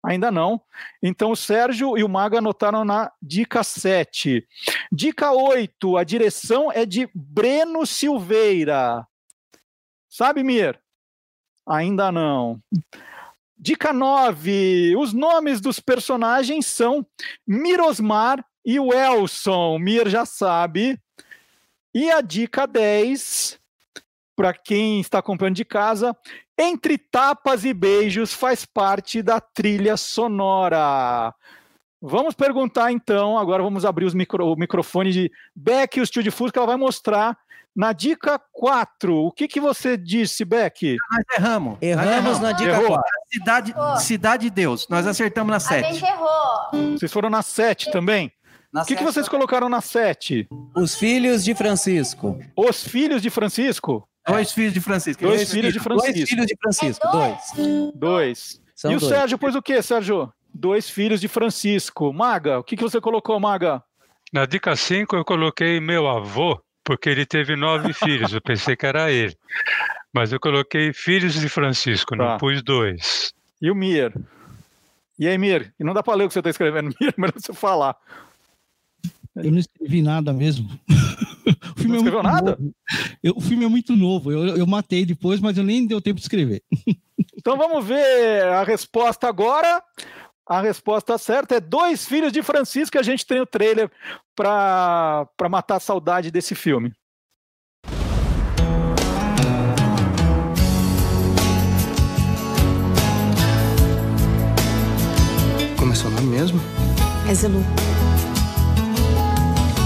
Ainda não. Então o Sérgio e o Maga anotaram na dica 7. Dica 8, a direção é de Breno Silveira. Sabe, Mir? Ainda não. Dica 9. Os nomes dos personagens são Mirosmar e Welson. Mir já sabe. E a dica 10, para quem está acompanhando de casa, Entre Tapas e Beijos faz parte da trilha sonora. Vamos perguntar então, agora vamos abrir os micro, o microfone de Beck e o Steel de Fusca, ela vai mostrar na dica 4, o que, que você disse, Beck? Nós erramos. Erramos na dica Errou. 4. Cidade, Cidade de Deus. Nós acertamos na A 7. gente errou. Vocês foram na 7 também? Na O que, que vocês colocaram na 7? Os filhos de Francisco. Os filhos de Francisco? Dois filhos de Francisco. Dois filhos de. Francisco. Dois filhos de Francisco. Dois. Dois. São e o dois. Sérgio pôs o quê, Sérgio? Dois filhos de Francisco. Maga, o que, que você colocou, Maga? Na dica 5 eu coloquei meu avô, porque ele teve nove filhos. Eu pensei que era ele. Mas eu coloquei filhos de Francisco, Tá. não pus dois. E o Mir? E aí, Mir? E não dá pra ler o que você tá escrevendo, Mir, melhor você falar. Eu não escrevi nada mesmo. o filme Não é escreveu muito nada? novo. Eu- o filme é muito novo. Eu, eu matei depois, mas eu nem deu tempo de escrever. Então vamos ver a resposta agora. A resposta certa é Dois Filhos de Francisco. A gente tem o trailer para matar a saudade desse filme. Como é seu nome mesmo? É Zelu.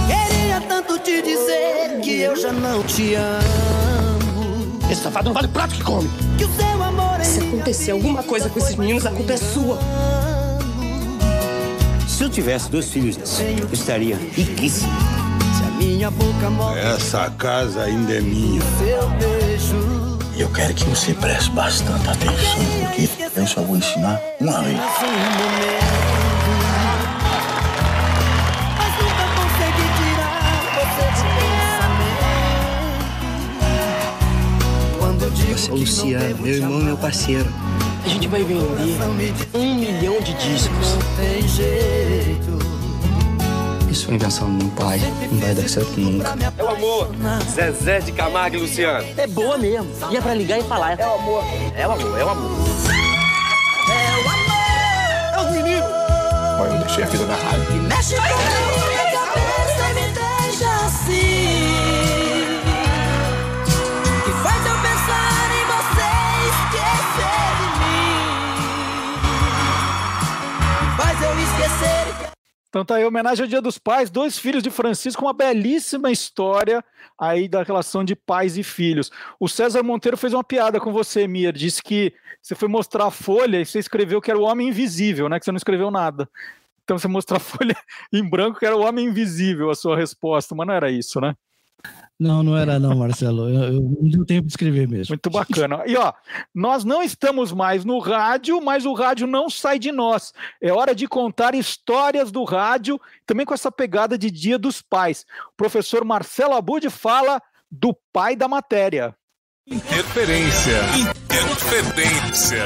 Queria tanto te dizer que eu já não te amo. Esse safado não vale prato que come. Que o seu amor Se acontecer alguma coisa com esses meninos, a culpa é sua. Se eu tivesse dois filhos desses, eu estaria riquíssimo. Se a minha boca morre Essa casa ainda é minha. E eu quero que você preste bastante atenção, porque eu só vou ensinar uma vez. Um Você é Luciano, meu irmão meu parceiro. A gente vai vender um milhão de discos. não tem jeito. Isso foi invenção do meu pai. Não vai dar certo nunca. É o amor. Zezé de Camargo e Luciano. É boa mesmo. E é pra ligar e falar. É o amor. É o amor, é o amor. É os meninos. Olha, eu deixei a vida na rádio. Então tá aí, homenagem ao Dia dos Pais, dois filhos de Francisco, uma belíssima história aí da relação de pais e filhos. O César Monteiro fez uma piada com você, Mir, disse que você foi mostrar a folha e você escreveu que era o Homem Invisível, né, que você não escreveu nada. Então você mostrou a folha em branco que era o Homem Invisível, a sua resposta, mas não era isso, né? Não, não era não, Marcelo. Eu, eu não deu tempo de escrever mesmo. Muito bacana. E ó, nós não estamos mais no rádio, mas o rádio não sai de nós. É hora de contar histórias do rádio, também com essa pegada de Dia dos Pais. O professor Marcelo Abud fala do pai da matéria. Interferência. Interferência.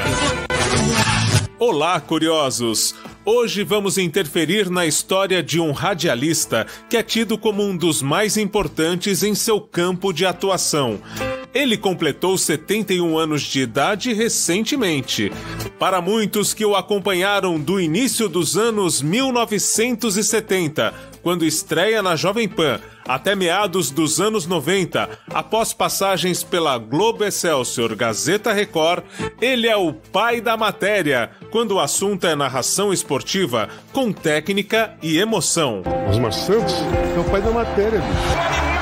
Olá, curiosos! Hoje vamos interferir na história de um radialista que é tido como um dos mais importantes em seu campo de atuação. Ele completou 71 anos de idade recentemente. Para muitos que o acompanharam do início dos anos 1970, quando estreia na Jovem Pan, até meados dos anos 90, após passagens pela Globo Excelsior Gazeta Record, ele é o pai da matéria, quando o assunto é narração esportiva com técnica e emoção. Osmar Santos é o pai da matéria, bicho.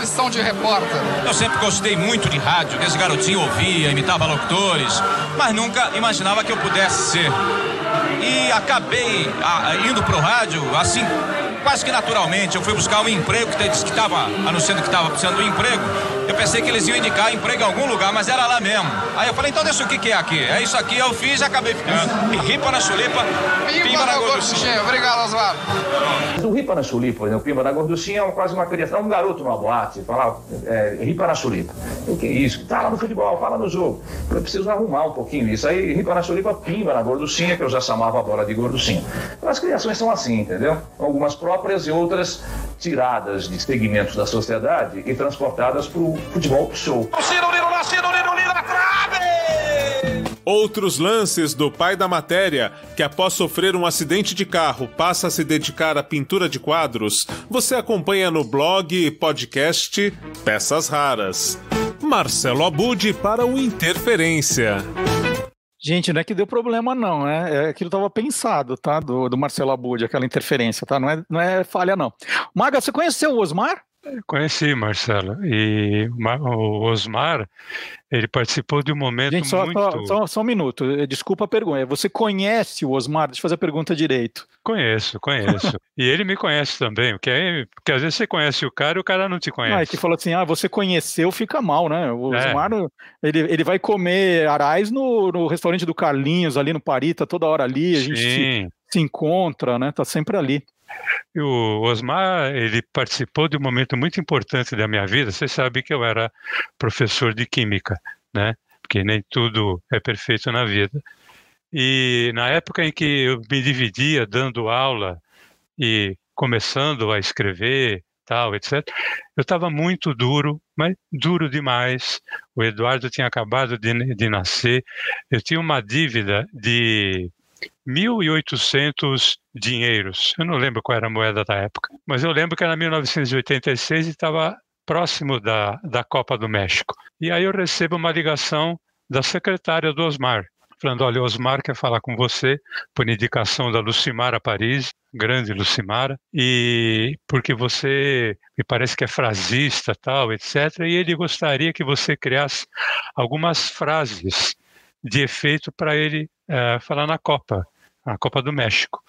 Profissão de repórter? Eu sempre gostei muito de rádio, desde garotinho ouvia, imitava locutores, mas nunca imaginava que eu pudesse ser. E acabei a, indo pro rádio, assim, quase que naturalmente. Eu fui buscar um emprego que disse que estava anunciando que estava precisando de um emprego. Eu pensei que eles iam indicar emprego em algum lugar, mas era lá mesmo. Aí eu falei, então deixa o que, que é aqui. É isso aqui, eu fiz e acabei ficando. E ripa na chulipa, pimba, pimba na gorduchinha. Obrigado, Oswaldo. O ripa na chulipa, né? o pimba na gorduchinha é quase uma criança, é um garoto numa boate, falava, é, ripa na chulipa. O que é isso? Tá lá no futebol, fala no jogo. Eu preciso arrumar um pouquinho isso. Aí ripa na chulipa, pimba na gorduchinha, que eu já chamava a bola de gorduchinha. Então, as criações são assim, entendeu? Algumas próprias e outras tiradas de segmentos da sociedade e transportadas para o futebol show. Outros lances do pai da matéria, que após sofrer um acidente de carro passa a se dedicar à pintura de quadros, você acompanha no blog e podcast Peças Raras. Marcelo Abude para o Interferência. Gente, não é que deu problema, não. É, é aquilo estava pensado, tá? Do, do Marcelo Abud, aquela interferência, tá? Não é, não é falha, não. Maga, você conheceu o Osmar? Conheci, Marcelo. E o Osmar, ele participou de um momento Gente, só, muito... Só, só, um minuto. Eh, desculpa a pergunta. Você conhece o Osmar? Deixa eu fazer a pergunta direito. Conheço, conheço. e ele me conhece também. Porque, é, porque às vezes você conhece o cara e o cara não te conhece. Ah, é que falou assim, ah, você conheceu, fica mal, né? O é. Osmar, ele, ele vai comer arais no, no restaurante do Carlinhos, ali no Parita, toda hora ali. A gente se, se encontra, né? Tá sempre ali. O Osmar, ele participou de um momento muito importante da minha vida. Você sabe que eu era professor de química, né? Porque nem tudo é perfeito na vida. E na época em que eu me dividia dando aula e começando a escrever, tal, etc. Eu estava muito duro, mas duro demais. O Eduardo tinha acabado de, de nascer. Eu tinha uma dívida de 1.800 dinheiros. Eu não lembro qual era a moeda da época, mas eu lembro que era 1986 e estava próximo da, da Copa do México. E aí eu recebo uma ligação da secretária do Osmar, falando: olha, Osmar quer falar com você por indicação da Lucimara Paris, grande Lucimara, e porque você me parece que é frasista, tal, etc. E ele gostaria que você criasse algumas frases de efeito para ele é, falar na Copa, na Copa do México,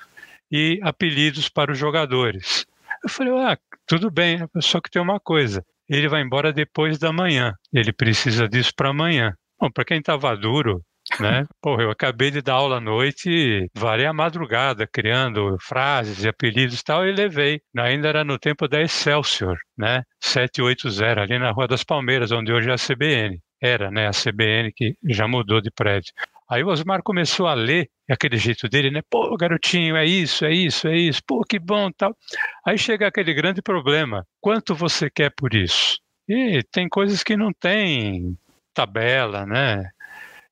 e apelidos para os jogadores. Eu falei, ah, tudo bem, só que tem uma coisa, ele vai embora depois da manhã, ele precisa disso para amanhã. Bom, para quem estava duro, né? Porra, eu acabei de dar aula à noite, varei a madrugada criando frases e apelidos e tal, e levei. Ainda era no tempo da Excelsior, né? 780, ali na Rua das Palmeiras, onde hoje é a CBN. Era, né? A CBN que já mudou de prédio. Aí o Osmar começou a ler, aquele jeito dele, né? Pô, garotinho, é isso, é isso, é isso, pô, que bom, tal. Aí chega aquele grande problema: quanto você quer por isso? E tem coisas que não tem tabela, né?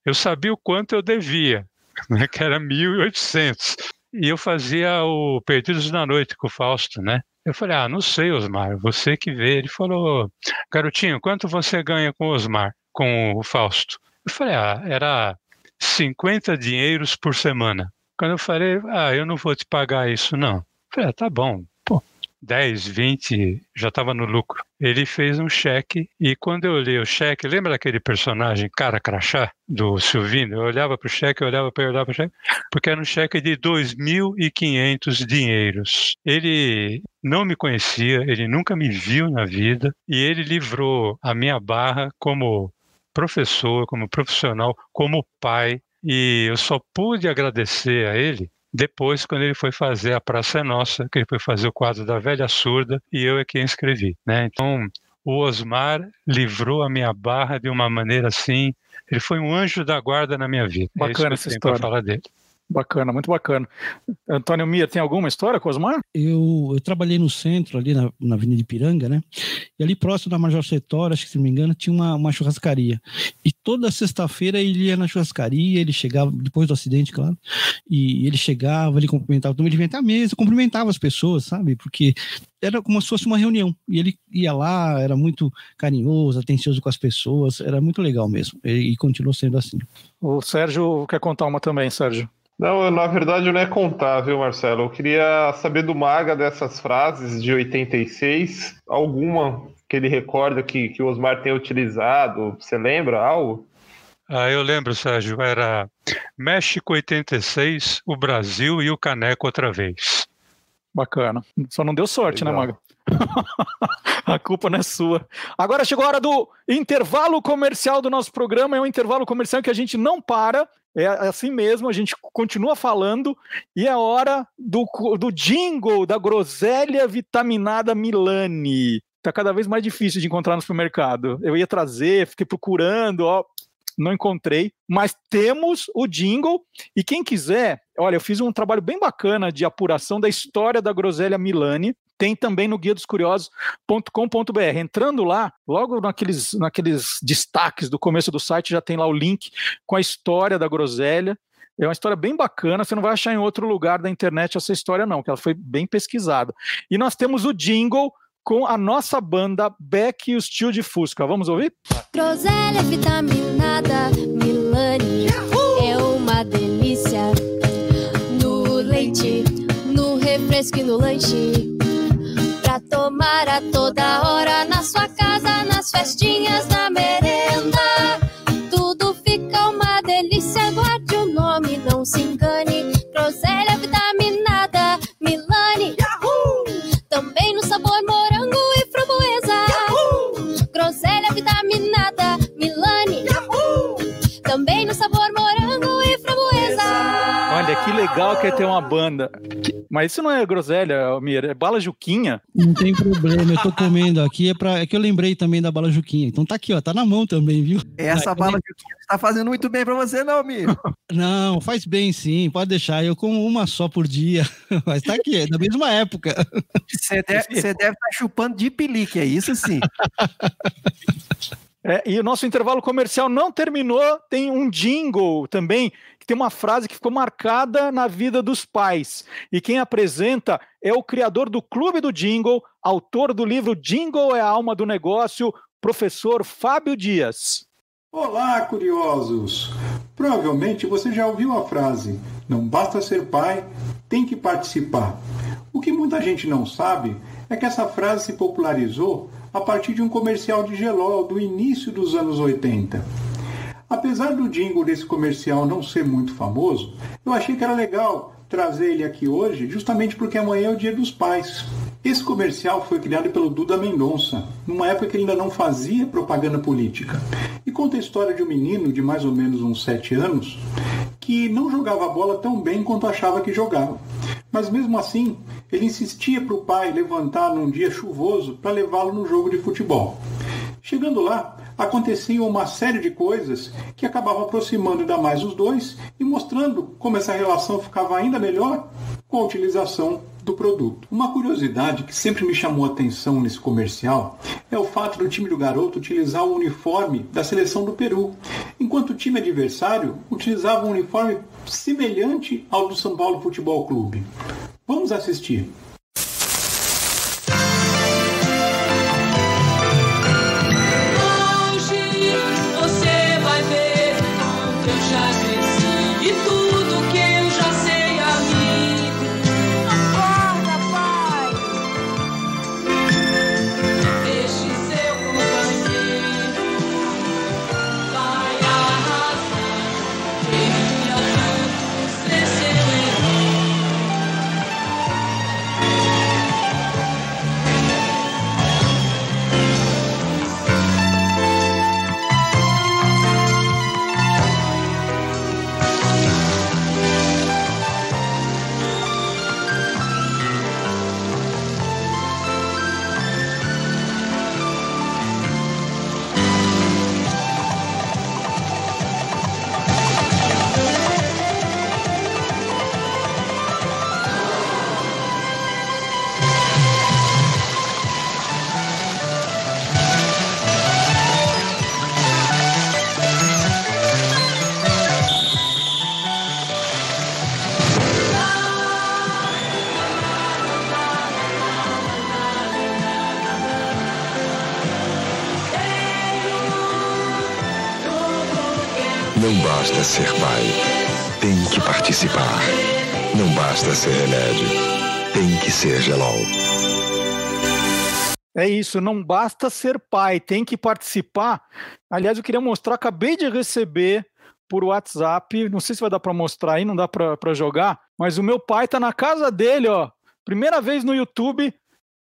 Eu sabia o quanto eu devia, né? que era 1.800. E eu fazia o Perdidos na Noite com o Fausto, né? Eu falei, ah, não sei, Osmar, você que vê. Ele falou, garotinho, quanto você ganha com o Osmar, com o Fausto? Eu falei, ah, era 50 dinheiros por semana. Quando eu falei, ah, eu não vou te pagar isso, não. Eu falei, ah, tá bom. Pô, 10, 20, já estava no lucro. Ele fez um cheque e quando eu olhei o cheque, lembra daquele personagem cara crachá do Silvino? Eu olhava para o cheque, eu olhava para ele, olhava para o cheque, porque era um cheque de 2.500 dinheiros. Ele não me conhecia, ele nunca me viu na vida e ele livrou a minha barra como professor, como profissional, como pai, e eu só pude agradecer a ele depois, quando ele foi fazer a Praça é Nossa, que ele foi fazer o quadro da Velha Surda, e eu é quem escrevi. Né? Então, o Osmar livrou a minha barra de uma maneira assim. Ele foi um anjo da guarda na minha vida. Bacana é essa história. falar dele. Bacana, muito bacana. Antônio Mia, tem alguma história com Osmar? Eu, eu trabalhei no centro, ali na, na Avenida Ipiranga, né? E ali próximo da Major Setor, acho que se não me engano, tinha uma, uma churrascaria. E toda sexta-feira ele ia na churrascaria, ele chegava, depois do acidente, claro, e ele chegava, ele cumprimentava, ele vinha até a mesa, cumprimentava as pessoas, sabe? Porque era como se fosse uma reunião. E ele ia lá, era muito carinhoso, atencioso com as pessoas, era muito legal mesmo. E, e continuou sendo assim. O Sérgio quer contar uma também, Sérgio. Não, na verdade não é contar, viu, Marcelo? Eu queria saber do Maga dessas frases de 86, alguma que ele recorda que, que o Osmar tenha utilizado. Você lembra algo? Ah, eu lembro, Sérgio, era México 86, o Brasil e o Caneco outra vez. Bacana. Só não deu sorte, Legal. né, Maga? a culpa não é sua. Agora chegou a hora do intervalo comercial do nosso programa. É um intervalo comercial que a gente não para. É assim mesmo, a gente continua falando e é hora do, do jingle da groselha vitaminada Milani. Tá cada vez mais difícil de encontrar no supermercado. Eu ia trazer, fiquei procurando, ó, não encontrei, mas temos o jingle e quem quiser, olha, eu fiz um trabalho bem bacana de apuração da história da groselha Milani, tem também no guia dos curiosos.com.br. Entrando lá, logo naqueles, naqueles destaques do começo do site, já tem lá o link com a história da groselha. É uma história bem bacana, você não vai achar em outro lugar da internet essa história, não, que ela foi bem pesquisada. E nós temos o jingle com a nossa banda Beck e o Tio de Fusca. Vamos ouvir? Groselha vitaminada, Milani, é uma delícia. No leite, no refresco e no lanche pra tomar a toda hora na sua casa, nas festinhas, na merenda. Legal que é ter uma banda. Mas isso não é groselha, Almir, é bala Juquinha. Não tem problema, eu tô comendo aqui, é, pra, é que eu lembrei também da bala Juquinha. Então tá aqui, ó, tá na mão também, viu? Essa Ah, bala eu- Juquinha tá fazendo muito bem pra você, não, Mir? Não, faz bem sim, pode deixar. Eu como uma só por dia, mas tá aqui, é da mesma época. Você deve estar chupando de pelique, é isso sim. É, e o nosso intervalo comercial não terminou, tem um jingle também, tem uma frase que ficou marcada na vida dos pais. E quem apresenta é o criador do Clube do Jingle, autor do livro Jingle é a Alma do Negócio, professor Fábio Dias. Olá, curiosos! Provavelmente você já ouviu a frase: não basta ser pai, tem que participar. O que muita gente não sabe é que essa frase se popularizou a partir de um comercial de gelol do início dos anos 80. Apesar do jingle desse comercial não ser muito famoso, eu achei que era legal trazer ele aqui hoje, justamente porque amanhã é o Dia dos Pais. Esse comercial foi criado pelo Duda Mendonça, numa época que ele ainda não fazia propaganda política, e conta a história de um menino de mais ou menos uns 7 anos que não jogava bola tão bem quanto achava que jogava. Mas mesmo assim, ele insistia para o pai levantar num dia chuvoso para levá-lo no jogo de futebol. Chegando lá, aconteciam uma série de coisas que acabavam aproximando ainda mais os dois e mostrando como essa relação ficava ainda melhor com a utilização do produto. Uma curiosidade que sempre me chamou a atenção nesse comercial é o fato do time do garoto utilizar o uniforme da seleção do Peru, enquanto o time adversário utilizava um uniforme semelhante ao do São Paulo Futebol Clube. Vamos assistir. Ser pai, tem que participar. Não basta ser remédio, tem que ser gelol. É isso, não basta ser pai, tem que participar. Aliás, eu queria mostrar, acabei de receber por WhatsApp, não sei se vai dar para mostrar aí, não dá para jogar, mas o meu pai tá na casa dele, ó. Primeira vez no YouTube,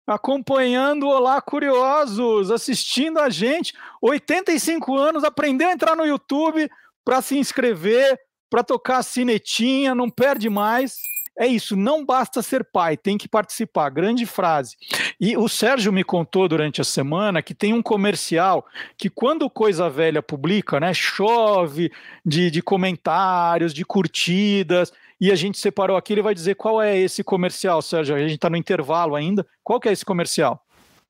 acompanhando Olá Curiosos, assistindo a gente. 85 anos, aprendeu a entrar no YouTube para se inscrever, para tocar a sinetinha, não perde mais. É isso, não basta ser pai, tem que participar. Grande frase. E o Sérgio me contou durante a semana que tem um comercial que, quando Coisa Velha publica, né, chove de, de comentários, de curtidas, e a gente separou aqui. Ele vai dizer qual é esse comercial, Sérgio. A gente está no intervalo ainda. Qual que é esse comercial?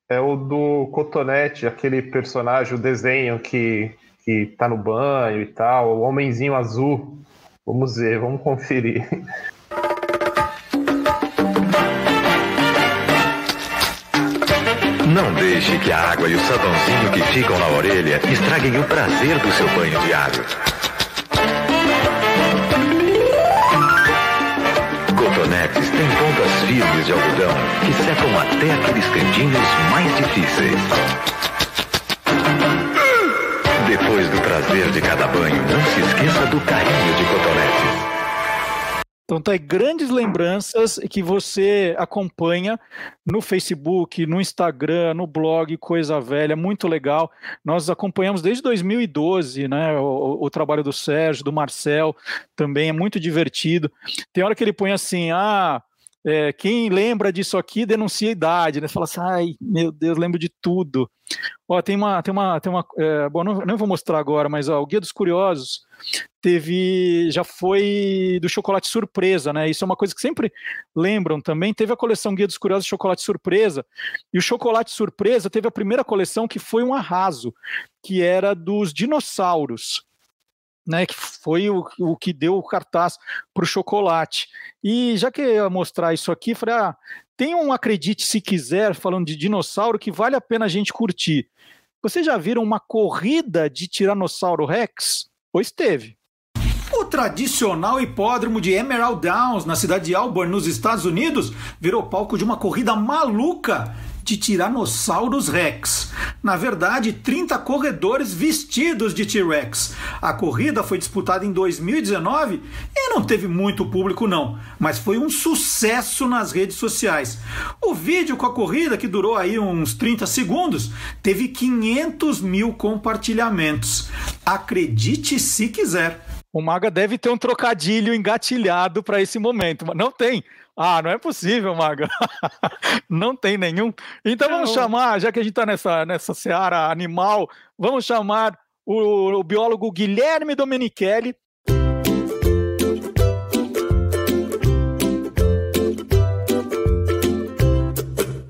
É o do Cotonete, aquele personagem, o desenho que, que tá no banho e tal, o homenzinho azul. Vamos ver, vamos conferir. Não deixe que a água e o sabãozinho que ficam na orelha estraguem o prazer do seu banho diário. Cotonetes tem pontas firmes de algodão que secam até aqueles cantinhos mais difíceis. Depois do prazer de cada banho, não se esqueça do carinho de cotonetes. Então tá aí grandes lembranças que você acompanha no Facebook, no Instagram, no blog Coisa Velha, muito legal. Nós acompanhamos desde 2012, né, o, o trabalho do Sérgio, do Marcel, também é muito divertido. Tem hora que ele põe assim, ah, é, quem lembra disso aqui denuncia a idade, né? Fala assim, ai, meu Deus, lembro de tudo. Ó, tem uma, tem uma, tem uma, é, bom, não, não vou mostrar agora, mas ó, o Guia dos Curiosos teve, já foi do chocolate surpresa, né? Isso é uma coisa que sempre lembram também. Teve a coleção Guia dos Curiosos Chocolate Surpresa e o chocolate surpresa teve a primeira coleção que foi um arraso, que era dos dinossauros né, que foi o, o que deu o cartaz para o chocolate. E já que eu ia mostrar isso aqui, falei, ah, tem um Acredite Se Quiser, falando de dinossauro, que vale a pena a gente curtir. Vocês já viram uma corrida de Tiranossauro Rex? Pois teve. O tradicional hipódromo de Emerald Downs, na cidade de Auburn, nos Estados Unidos, virou palco de uma corrida maluca de Tiranossauros Rex. Na verdade, 30 corredores vestidos de T-Rex. A corrida foi disputada em 2019 e não teve muito público não, mas foi um sucesso nas redes sociais. O vídeo com a corrida, que durou aí uns 30 segundos, teve 500 mil compartilhamentos. Acredite se quiser. O Maga deve ter um trocadilho engatilhado para esse momento, mas não tem. Ah, não é possível, Maga. não tem nenhum. Então vamos chamar, já que a gente está nessa, nessa seara animal, vamos chamar o, o biólogo Guilherme Domenichelli.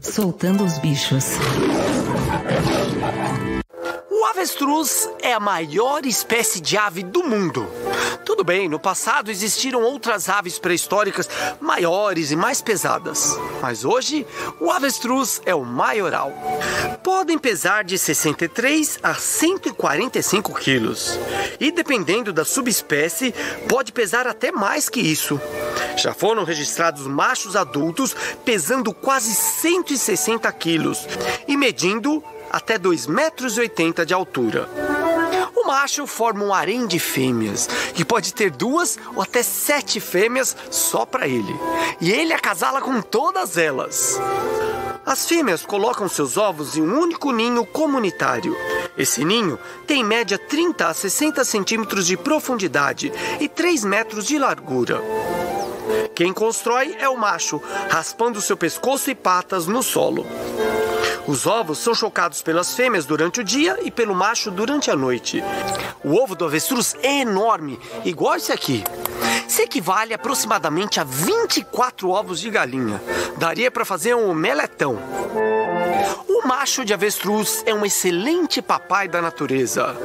Soltando os bichos. O avestruz é a maior espécie de ave do mundo. Tudo bem, no passado existiram outras aves pré-históricas maiores e mais pesadas, mas hoje o avestruz é o maioral. Podem pesar de 63 a 145 quilos e, dependendo da subespécie, pode pesar até mais que isso. Já foram registrados machos adultos pesando quase 160 quilos e medindo até 2,80 metros de altura. O macho forma um harém de fêmeas, que pode ter duas ou até sete fêmeas só para ele. E ele acasala com todas elas. As fêmeas colocam seus ovos em um único ninho comunitário. Esse ninho tem em média 30 a 60 centímetros de profundidade e 3 metros de largura. Quem constrói é o macho, raspando seu pescoço e patas no solo. Os ovos são chocados pelas fêmeas durante o dia e pelo macho durante a noite. O ovo do avestruz é enorme, igual esse aqui. Se equivale aproximadamente a 24 ovos de galinha. Daria para fazer um omeletão. O macho de avestruz é um excelente papai da natureza.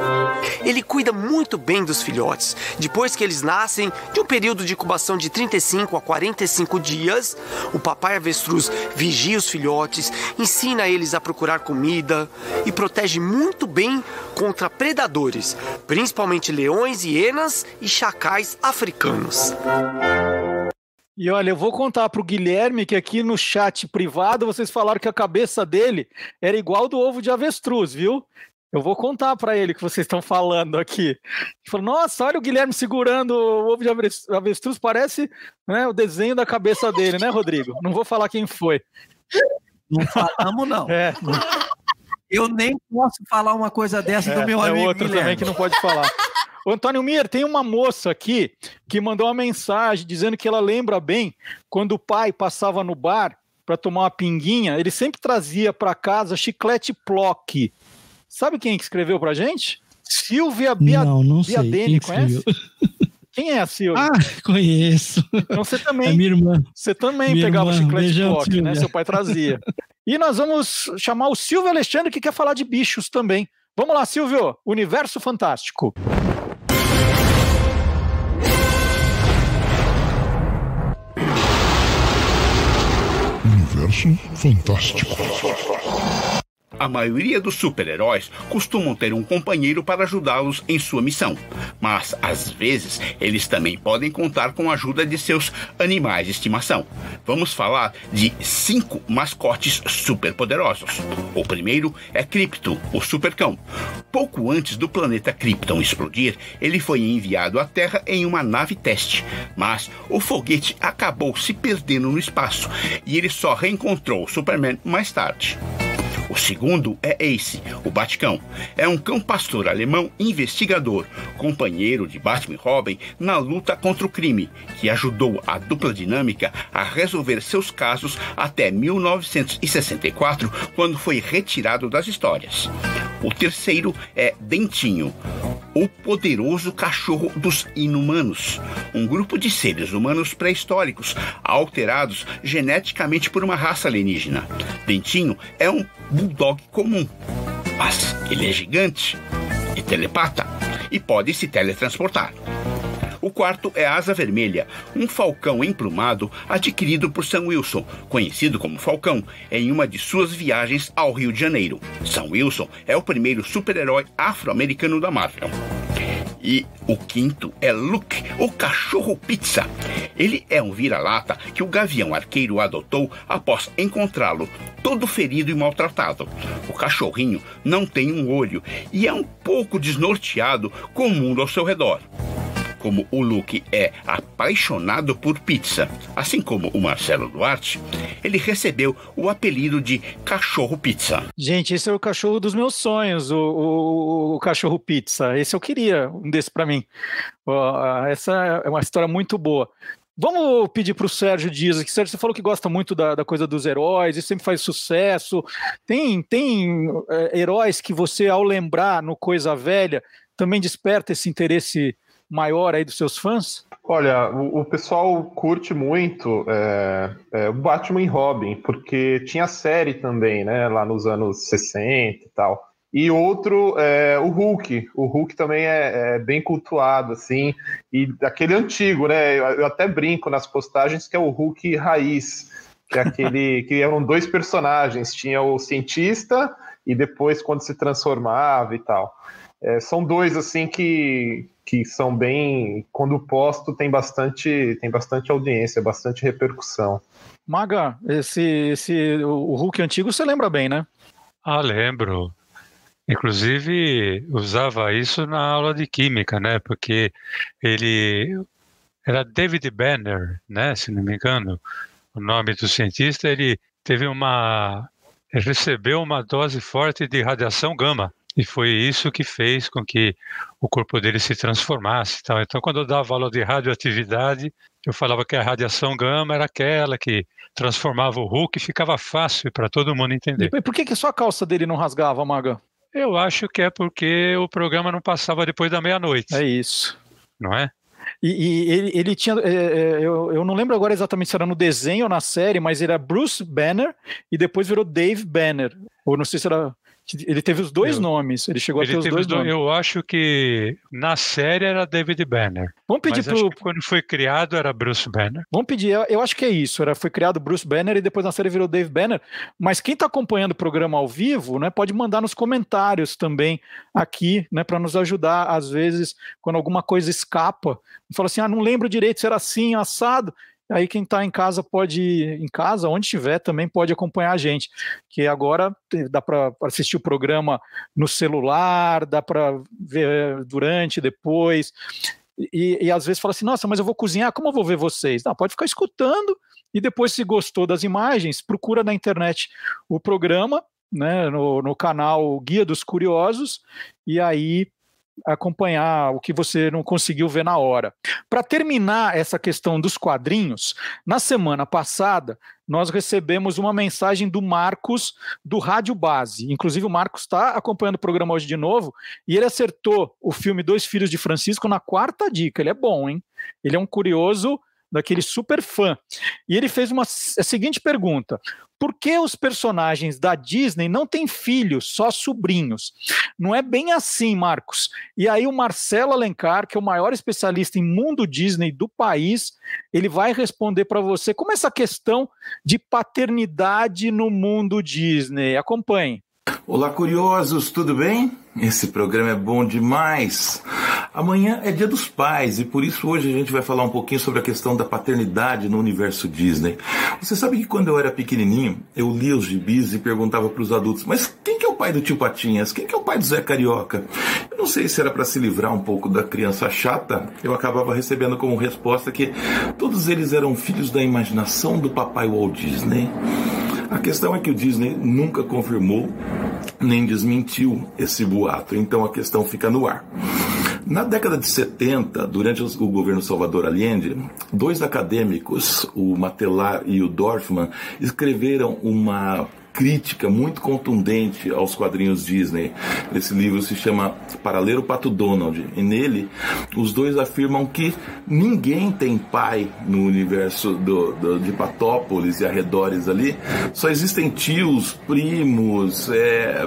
Ele cuida muito bem dos filhotes. Depois que eles nascem, de um período de incubação de 35 a 45 dias, o papai avestruz vigia os filhotes, ensina eles a procurar comida e protege muito bem contra predadores, principalmente leões, hienas e chacais africanos. E olha, eu vou contar para o Guilherme que aqui no chat privado vocês falaram que a cabeça dele era igual do ovo de avestruz, viu? Eu vou contar para ele que vocês estão falando aqui. Ele falou: Nossa, olha o Guilherme segurando o ovo de avestruz, parece né, o desenho da cabeça dele, né, Rodrigo? Não vou falar quem foi. Não falamos, não. É. Eu nem posso falar uma coisa dessa É, do meu é amigo. outro Guilherme. também que não pode falar. Antônio Mir, tem uma moça aqui que mandou uma mensagem dizendo que ela lembra bem quando o pai passava no bar para tomar uma pinguinha, ele sempre trazia para casa chiclete Plock. Sabe quem que escreveu pra gente? Silvia Bia... Não, não sei. Biadene, Quem que conhece? Quem é a Silvia? Ah, conheço. Então você também. É minha irmã. Você também Minha pegava irmã, chiclete beijão, Plock, né? Silvia. Seu pai trazia. E nós vamos chamar o Silvio Alexandre que quer falar de bichos também. Vamos lá, Silvio. Universo Fantástico. Universo Fantástico. A maioria dos super-heróis costumam ter um companheiro para ajudá-los em sua missão, mas às vezes eles também podem contar com a ajuda de seus animais de estimação. Vamos falar de cinco mascotes superpoderosos. O primeiro é Krypto, o supercão. Pouco antes do planeta Krypton explodir, ele foi enviado à Terra em uma nave teste, mas o foguete acabou se perdendo no espaço e ele só reencontrou o Superman mais tarde. O segundo é Ace, o Baticão. É um cão pastor alemão investigador, companheiro de Batman e Robin na luta contra o crime, que ajudou a dupla dinâmica a resolver seus casos até 1964, quando foi retirado das histórias. O terceiro é Dentinho, o poderoso cachorro dos inumanos, um grupo de seres humanos pré-históricos, alterados geneticamente por uma raça alienígena. Dentinho é um bulldog comum, mas ele é gigante e telepata e pode se teletransportar. O quarto é Asa Vermelha, um falcão emplumado adquirido por Sam Wilson, conhecido como Falcão, em uma de suas viagens ao Rio de Janeiro. Sam Wilson é o primeiro super-herói afro-americano da Marvel. E o quinto é Luke, o cachorro pizza. Ele é um vira-lata que o gavião arqueiro adotou após encontrá-lo todo ferido e maltratado. O cachorrinho não tem um olho e é um pouco desnorteado com o mundo ao seu redor. Como o Luke é apaixonado por pizza, assim como o Marcelo Duarte, ele recebeu o apelido de Cachorro Pizza. Gente, esse é o cachorro dos meus sonhos, o, o- o cachorro pizza. Esse eu queria, um desse para mim. Essa é uma história muito boa. Vamos pedir para o Sérgio Dias aqui. Sérgio, você falou que gosta muito da, da coisa dos heróis, e sempre faz sucesso. Tem, tem é, heróis que você, ao lembrar no Coisa Velha, também desperta esse interesse maior aí dos seus fãs? Olha, o, o pessoal curte muito é, é, Batman e Robin, porque tinha série também, né, lá nos anos 60 e tal. E outro é o Hulk. O Hulk também é, é bem cultuado, assim, e daquele antigo, né? Eu, eu até brinco nas postagens que é o Hulk raiz, que é aquele que eram dois personagens, tinha o cientista e depois quando se transformava e tal. É, são dois assim que, que são bem quando posto tem bastante tem bastante audiência, bastante repercussão. Maga, esse, esse, o Hulk antigo você lembra bem, né? Ah, lembro. Inclusive, usava isso na aula de química, né? Porque ele era David Banner, né? Se não me engano, o nome do cientista. Ele teve uma. Ele recebeu uma dose forte de radiação gama. E foi isso que fez com que o corpo dele se transformasse. e tal. Então, quando eu dava aula de radioatividade, eu falava que a radiação gama era aquela que transformava o Hulk e ficava fácil para todo mundo entender. E por que, que só a calça dele não rasgava, Maga? Eu acho que é porque o programa não passava depois da meia-noite. É isso. Não é? E, e ele, ele, tinha. É, é, eu, eu não lembro agora exatamente se era no desenho ou na série, mas ele era Bruce Banner e depois virou Dave Banner. Ou não sei se era ele teve os dois eu, nomes. Ele chegou ele a ter os dois nomes. Eu acho que na série era David Banner. Vamos pedir pro. quando foi criado era Bruce Banner. Vamos pedir. Eu, eu, acho que é isso. Era, foi criado Bruce Banner e depois na série virou Dave Banner. Mas quem está acompanhando o programa ao vivo, né, pode mandar nos comentários também aqui, né, para nos ajudar. Às vezes, quando alguma coisa escapa, fala assim: ah, não lembro direito se era assim, assado. Aí quem está em casa pode, em casa, onde estiver, também pode acompanhar a gente. Que agora dá para assistir o programa no celular, dá para ver durante, depois. E, e, às vezes fala assim, nossa, mas eu vou cozinhar, como eu vou ver vocês? Não, pode ficar escutando e depois, se gostou das imagens, procura na internet o programa, né, no, no canal Guia dos Curiosos, e aí acompanhar o que você não conseguiu ver na hora. Para terminar essa questão dos quadrinhos, na semana passada nós recebemos uma mensagem do Marcos do Rádio Base. Inclusive o Marcos está acompanhando o programa hoje de novo e ele acertou o filme Dois Filhos de Francisco na quarta dica. Ele é bom, hein? Ele é um curioso daquele super fã. E ele fez uma, a seguinte pergunta: por que os personagens da Disney não têm filhos, só sobrinhos? Não é bem assim, Marcos. E aí o Marcelo Alencar, que é o maior especialista em mundo Disney do país, ele vai responder para você como essa questão de paternidade no mundo Disney. Acompanhe. Olá, curiosos, tudo bem? Esse programa é bom demais. Amanhã é Dia dos Pais e por isso hoje a gente vai falar um pouquinho sobre a questão da paternidade no universo Disney. Você sabe que quando eu era pequenininho, eu lia os gibis e perguntava para os adultos: mas quem que é o pai do tio Patinhas? Quem que é o pai do Zé Carioca? Eu não sei se era para se livrar um pouco da criança chata, eu acabava recebendo como resposta que todos eles eram filhos da imaginação do papai Walt Disney. A questão é que o Disney nunca confirmou nem desmentiu esse boato, então a questão fica no ar. Na década de 70, durante o governo Salvador Allende, dois acadêmicos, o Matelar e o Dorfman, escreveram uma crítica muito contundente aos quadrinhos Disney. Esse livro se chama Para Ler o Pato Donald. E nele, os dois afirmam que ninguém tem pai no universo do, do, de Patópolis e arredores ali. Só existem tios, primos, é,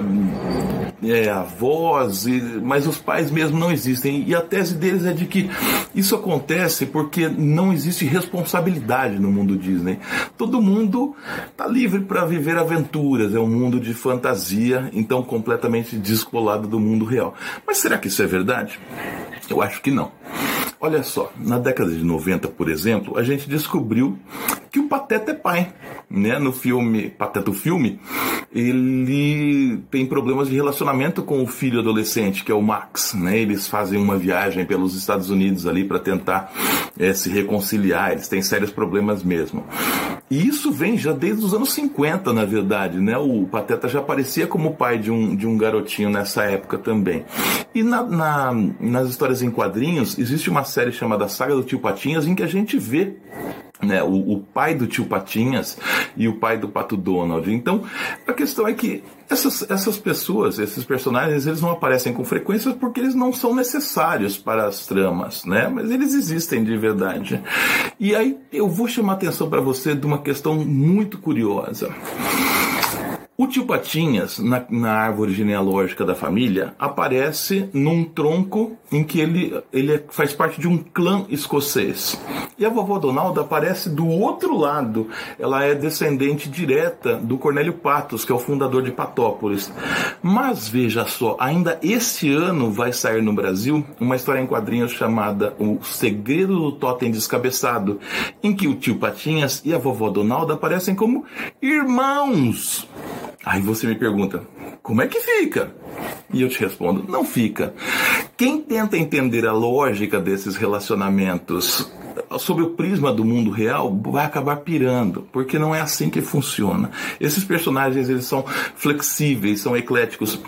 é, avós, e, mas os pais mesmo não existem. E a tese deles é de que isso acontece porque não existe responsabilidade no mundo Disney. Todo mundo está livre para viver aventuras aventuras, é um mundo de fantasia, então completamente descolado do mundo real. Mas será que isso é verdade? Eu acho que não. Olha só, na década de 90, por exemplo, a gente descobriu que o Pateta é pai. Né? No filme Pateta o Filme, ele tem problemas de relacionamento com o filho adolescente, que é o Max. Né? Eles fazem uma viagem pelos Estados Unidos ali para tentar é, se reconciliar, eles têm sérios problemas mesmo. E isso vem já desde os anos 50, na verdade. Né? O Pateta já aparecia como pai de um, de um garotinho nessa época também. E na, na, nas histórias em quadrinhos, existe uma série chamada Saga do Tio Patinhas, em que a gente vê né, o, o, pai do tio Patinhas e o pai do Pato Donald. Então, a questão é que essas, essas pessoas, esses personagens, eles não aparecem com frequência porque eles não são necessários para as tramas, né? Mas eles existem de verdade. E aí eu vou chamar a atenção para você de uma questão muito curiosa. O tio Patinhas, na, na, árvore genealógica da família, aparece num tronco em que ele, ele é, faz parte de um clã escocês. E a vovó Donalda aparece do outro lado. Ela é descendente direta do Cornélio Patos, que é o fundador de Patópolis. Mas veja só, ainda esse ano vai sair no Brasil uma história em quadrinhos chamada O Segredo do Totem Descabeçado, em que o tio Patinhas e a vovó Donalda aparecem como irmãos. Aí você me pergunta, como é que fica? E eu te respondo, não fica. Quem tenta entender a lógica desses relacionamentos sob o prisma do mundo real, vai acabar pirando, porque não é assim que funciona. Esses personagens eles são flexíveis, são ecléticos.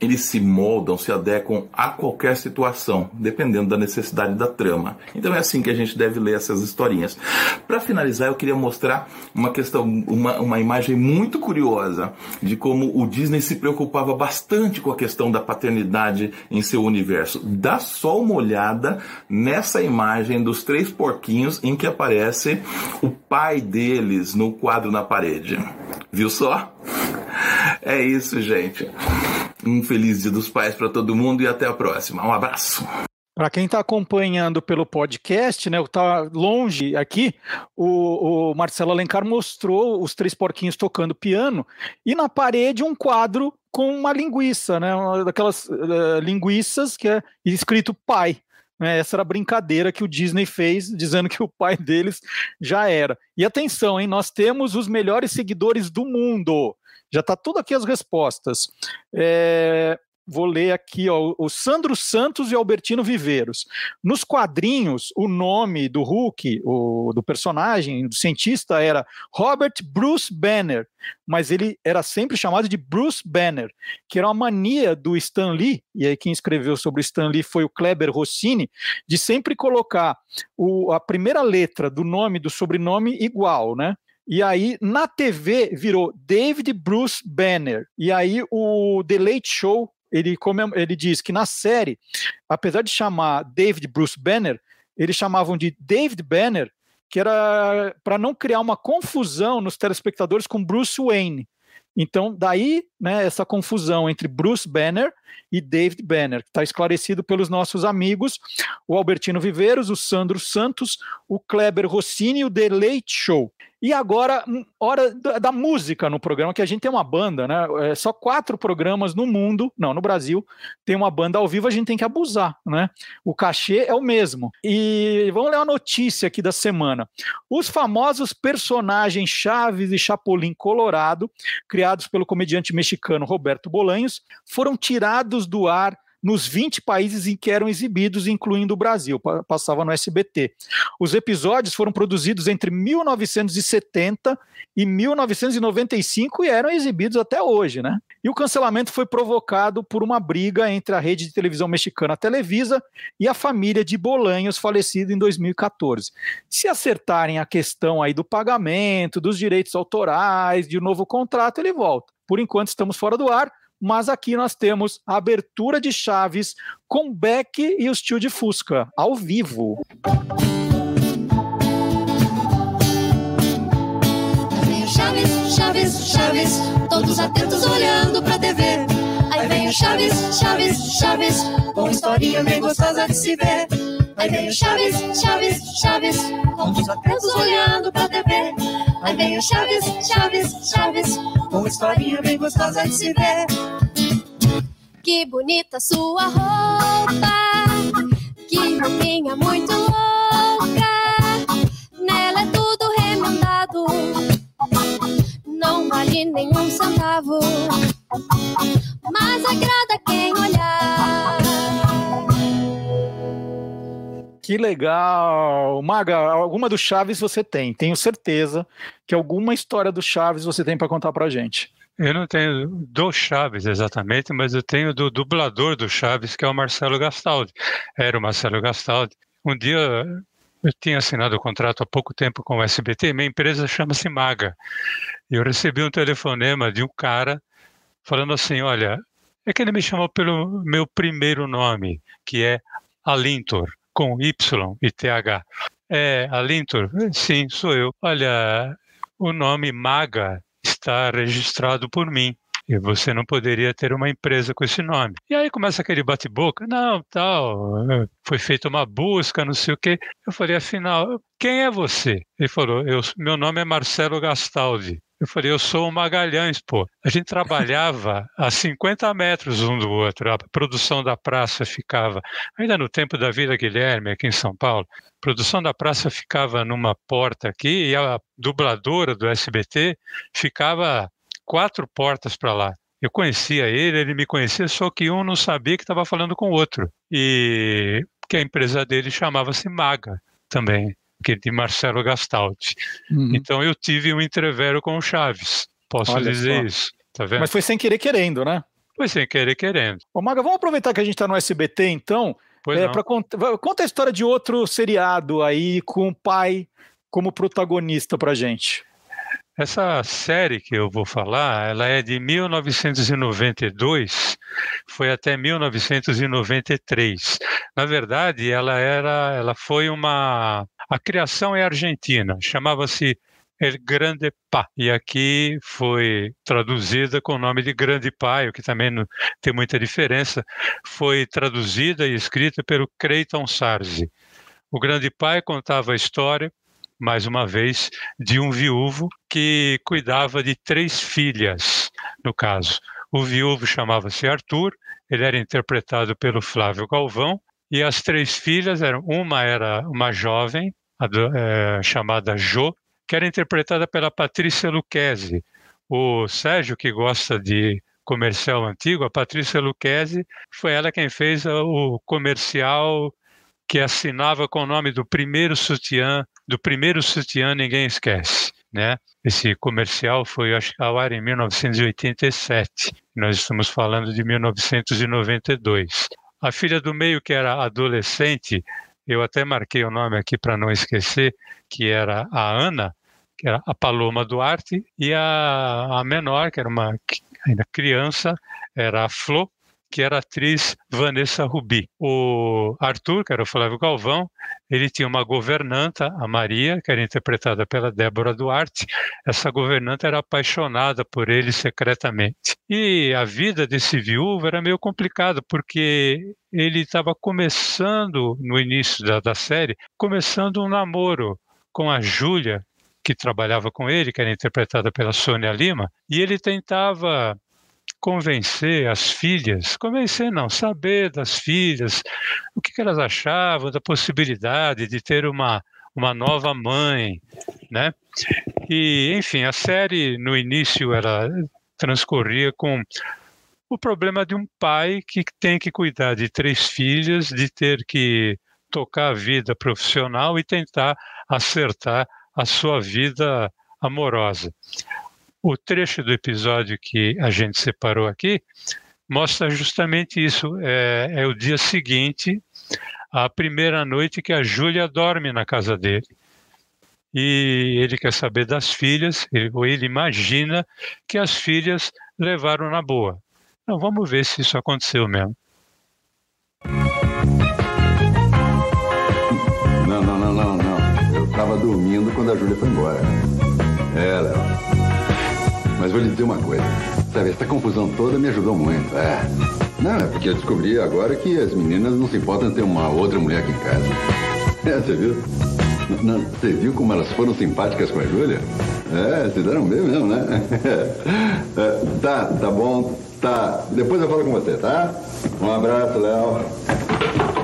eles se moldam, se adequam a qualquer situação, dependendo da necessidade da trama. Então é assim que a gente deve ler essas historinhas. Para finalizar, eu queria mostrar uma questão, uma, uma imagem muito curiosa de como o Disney se preocupava bastante com a questão da paternidade em seu universo. Dá só uma olhada nessa imagem dos três porquinhos em que aparece o pai deles no quadro na parede. Viu só? É isso, gente. Um feliz Dia dos Pais para todo mundo e até a próxima. Um abraço. Para quem está acompanhando pelo podcast, né, está longe aqui, o, o, Marcelo Alencar mostrou os três porquinhos tocando piano e na parede um quadro com uma linguiça, né, uma daquelas uh, linguiças que é escrito pai. Né, essa era a brincadeira que o Disney fez, dizendo que o pai deles já era. E atenção, hein, nós temos os melhores seguidores do mundo. Já está tudo aqui as respostas. É, vou ler aqui, ó, o Sandro Santos e Albertino Viveiros. Nos quadrinhos, o nome do Hulk, o, do personagem, do cientista, era Robert Bruce Banner, mas ele era sempre chamado de Bruce Banner, que era uma mania do Stan Lee, e aí quem escreveu sobre o Stan Lee foi o Kleber Rossini, de sempre colocar o, a primeira letra do nome, do sobrenome igual, né? E aí, na TV, virou David Bruce Banner. E aí, o The Late Show, ele, ele diz que na série, apesar de chamar David Bruce Banner, eles chamavam de David Banner, que era para não criar uma confusão nos telespectadores com Bruce Wayne. Então, daí, né, essa confusão entre Bruce Banner e David Banner, que está esclarecido pelos nossos amigos, o Albertino Viveiros, o Sandro Santos, o Kleber Rossini e o The Late Show. E agora, hum, hora da música no programa, que a gente tem uma banda, né? É só quatro programas no mundo, não, no Brasil, tem uma banda ao vivo, a gente tem que abusar, né? O cachê é o mesmo. E vamos ler uma notícia aqui da semana. Os famosos personagens Chaves e Chapolin Colorado, criados pelo comediante mexicano Roberto Bolanhos, foram tirados do ar nos 20 países em que eram exibidos, incluindo o Brasil, passava no SBT. Os episódios foram produzidos entre 1970 e 1995 e eram exibidos até hoje, né? E o cancelamento foi provocado por uma briga entre a rede de televisão mexicana Televisa e a família de Bolanhos, falecido em 2014. Se acertarem a questão aí do pagamento, dos direitos autorais, de um novo contrato, ele volta. Por enquanto estamos fora do ar, mas aqui nós temos a abertura de Chaves com Beck e os tio de Fusca, ao vivo. Chaves, Chaves, Chaves, todos atentos olhando pra TV. Aí vem o Chaves, Chaves, Chaves, com historinha bem gostosa de se ver. Aí vem o Chaves, Chaves, Chaves, todos atentos olhando pra TV. Aí vem o Chaves, Chaves, Chaves, com historinha bem gostosa de se ver. Que bonita sua roupa, que roupinha muito louca. Nela é tudo remendado, não vale nenhum centavo, mas agrada quem olhar. Que legal! Maga, alguma do Chaves você tem, tenho certeza que alguma história do Chaves você tem para contar pra gente. Eu não tenho do Chaves exatamente, mas eu tenho do dublador do Chaves, que é o Marcelo Gastaldi. Era o Marcelo Gastaldi. Um dia eu tinha assinado o contrato há pouco tempo com o SBT, minha empresa chama-se Maga. E eu recebi um telefonema de um cara falando assim: olha, é que ele me chamou pelo meu primeiro nome, que é Alintor com Y e TH. É, Alintor? Sim, sou eu. Olha, o nome Maga está registrado por mim. E você não poderia ter uma empresa com esse nome. E aí começa aquele bate-boca, não, tal, foi feita uma busca, não sei o quê. Eu falei, afinal, quem é você? Ele falou, eu, meu nome é Marcelo Gastaldi. Eu falei, eu sou o Magalhães, pô. A gente trabalhava a 50 metros um do outro. A produção da praça ficava, ainda no tempo da Vila Guilherme, aqui em São Paulo, a produção da praça ficava numa porta aqui e a dubladora do SBT ficava quatro portas para lá. Eu conhecia ele, ele me conhecia, só que um não sabia que estava falando com o outro. E que a empresa dele chamava-se Maga também que de Marcelo Gastaldi. Uhum. Então eu tive um entrevero com o Chaves, posso Olha dizer só. isso. Tá vendo? Mas foi sem querer querendo, né? Foi sem querer querendo. Ô, Maga, vamos aproveitar que a gente está no SBT, então. Pois é, não. pra cont... Conta a história de outro seriado aí com o pai como protagonista pra gente. Essa série que eu vou falar, ela é de 1992, foi até 1993. Na verdade, ela era, ela foi uma, a criação é argentina, chamava-se El Grande Pá, e aqui foi traduzida com o nome de Grande Pai, o que também não tem muita diferença. Foi traduzida e escrita pelo Creighton Sarzi. O Grande Pai contava a história mais uma vez, de um viúvo que cuidava de três filhas, no caso. O viúvo chamava-se Arthur, ele era interpretado pelo Flávio Galvão, e as três filhas eram, uma era uma jovem, é, chamada Jo, que era interpretada pela Patrícia Lucchesi. O Sérgio, que gosta de comercial antigo, a Patrícia Lucchesi, foi ela quem fez o comercial que assinava com o nome do primeiro sutiã, do primeiro sutiã ninguém esquece, né? Esse comercial foi acho, ao ar em 1987. Nós estamos falando de 1992. A filha do meio que era adolescente, eu até marquei o nome aqui para não esquecer, que era a Ana, que era a Paloma Duarte, e a, a menor, que era uma ainda criança, era a Flo, que era a atriz Vanessa Rubi. O Arthur, que era o Flávio Galvão, ele tinha uma governanta, a Maria, que era interpretada pela Débora Duarte. Essa governanta era apaixonada por ele secretamente. E a vida desse viúvo era meio complicada, porque ele estava começando, no início da, da série, começando um namoro com a Júlia, que trabalhava com ele, que era interpretada pela Sônia Lima, e ele tentava convencer as filhas, convencer não, saber das filhas o que, que elas achavam da possibilidade de ter uma, uma nova mãe, né? E, enfim, a série no início ela transcorria com o problema de um pai que tem que cuidar de três filhas, de ter que tocar a vida profissional e tentar acertar a sua vida amorosa. O trecho do episódio que a gente separou aqui mostra justamente isso. É, é o dia seguinte, a primeira noite que a Júlia dorme na casa dele. E ele quer saber das filhas, ele, ou ele imagina que as filhas levaram na boa. Então vamos ver se isso aconteceu mesmo. Não, não, não, não, não. Eu estava dormindo quando a Júlia foi embora. É, Léo. Mas vou lhe dizer uma coisa. Sabe, essa confusão toda me ajudou muito. É. Não, é porque eu descobri agora que as meninas não se importam ter uma outra mulher aqui em casa. É, você viu? Não, você viu como elas foram simpáticas com a Júlia? É, se deram bem mesmo, né? É, tá, tá bom, tá. Depois eu falo com você, tá? Um abraço, Léo.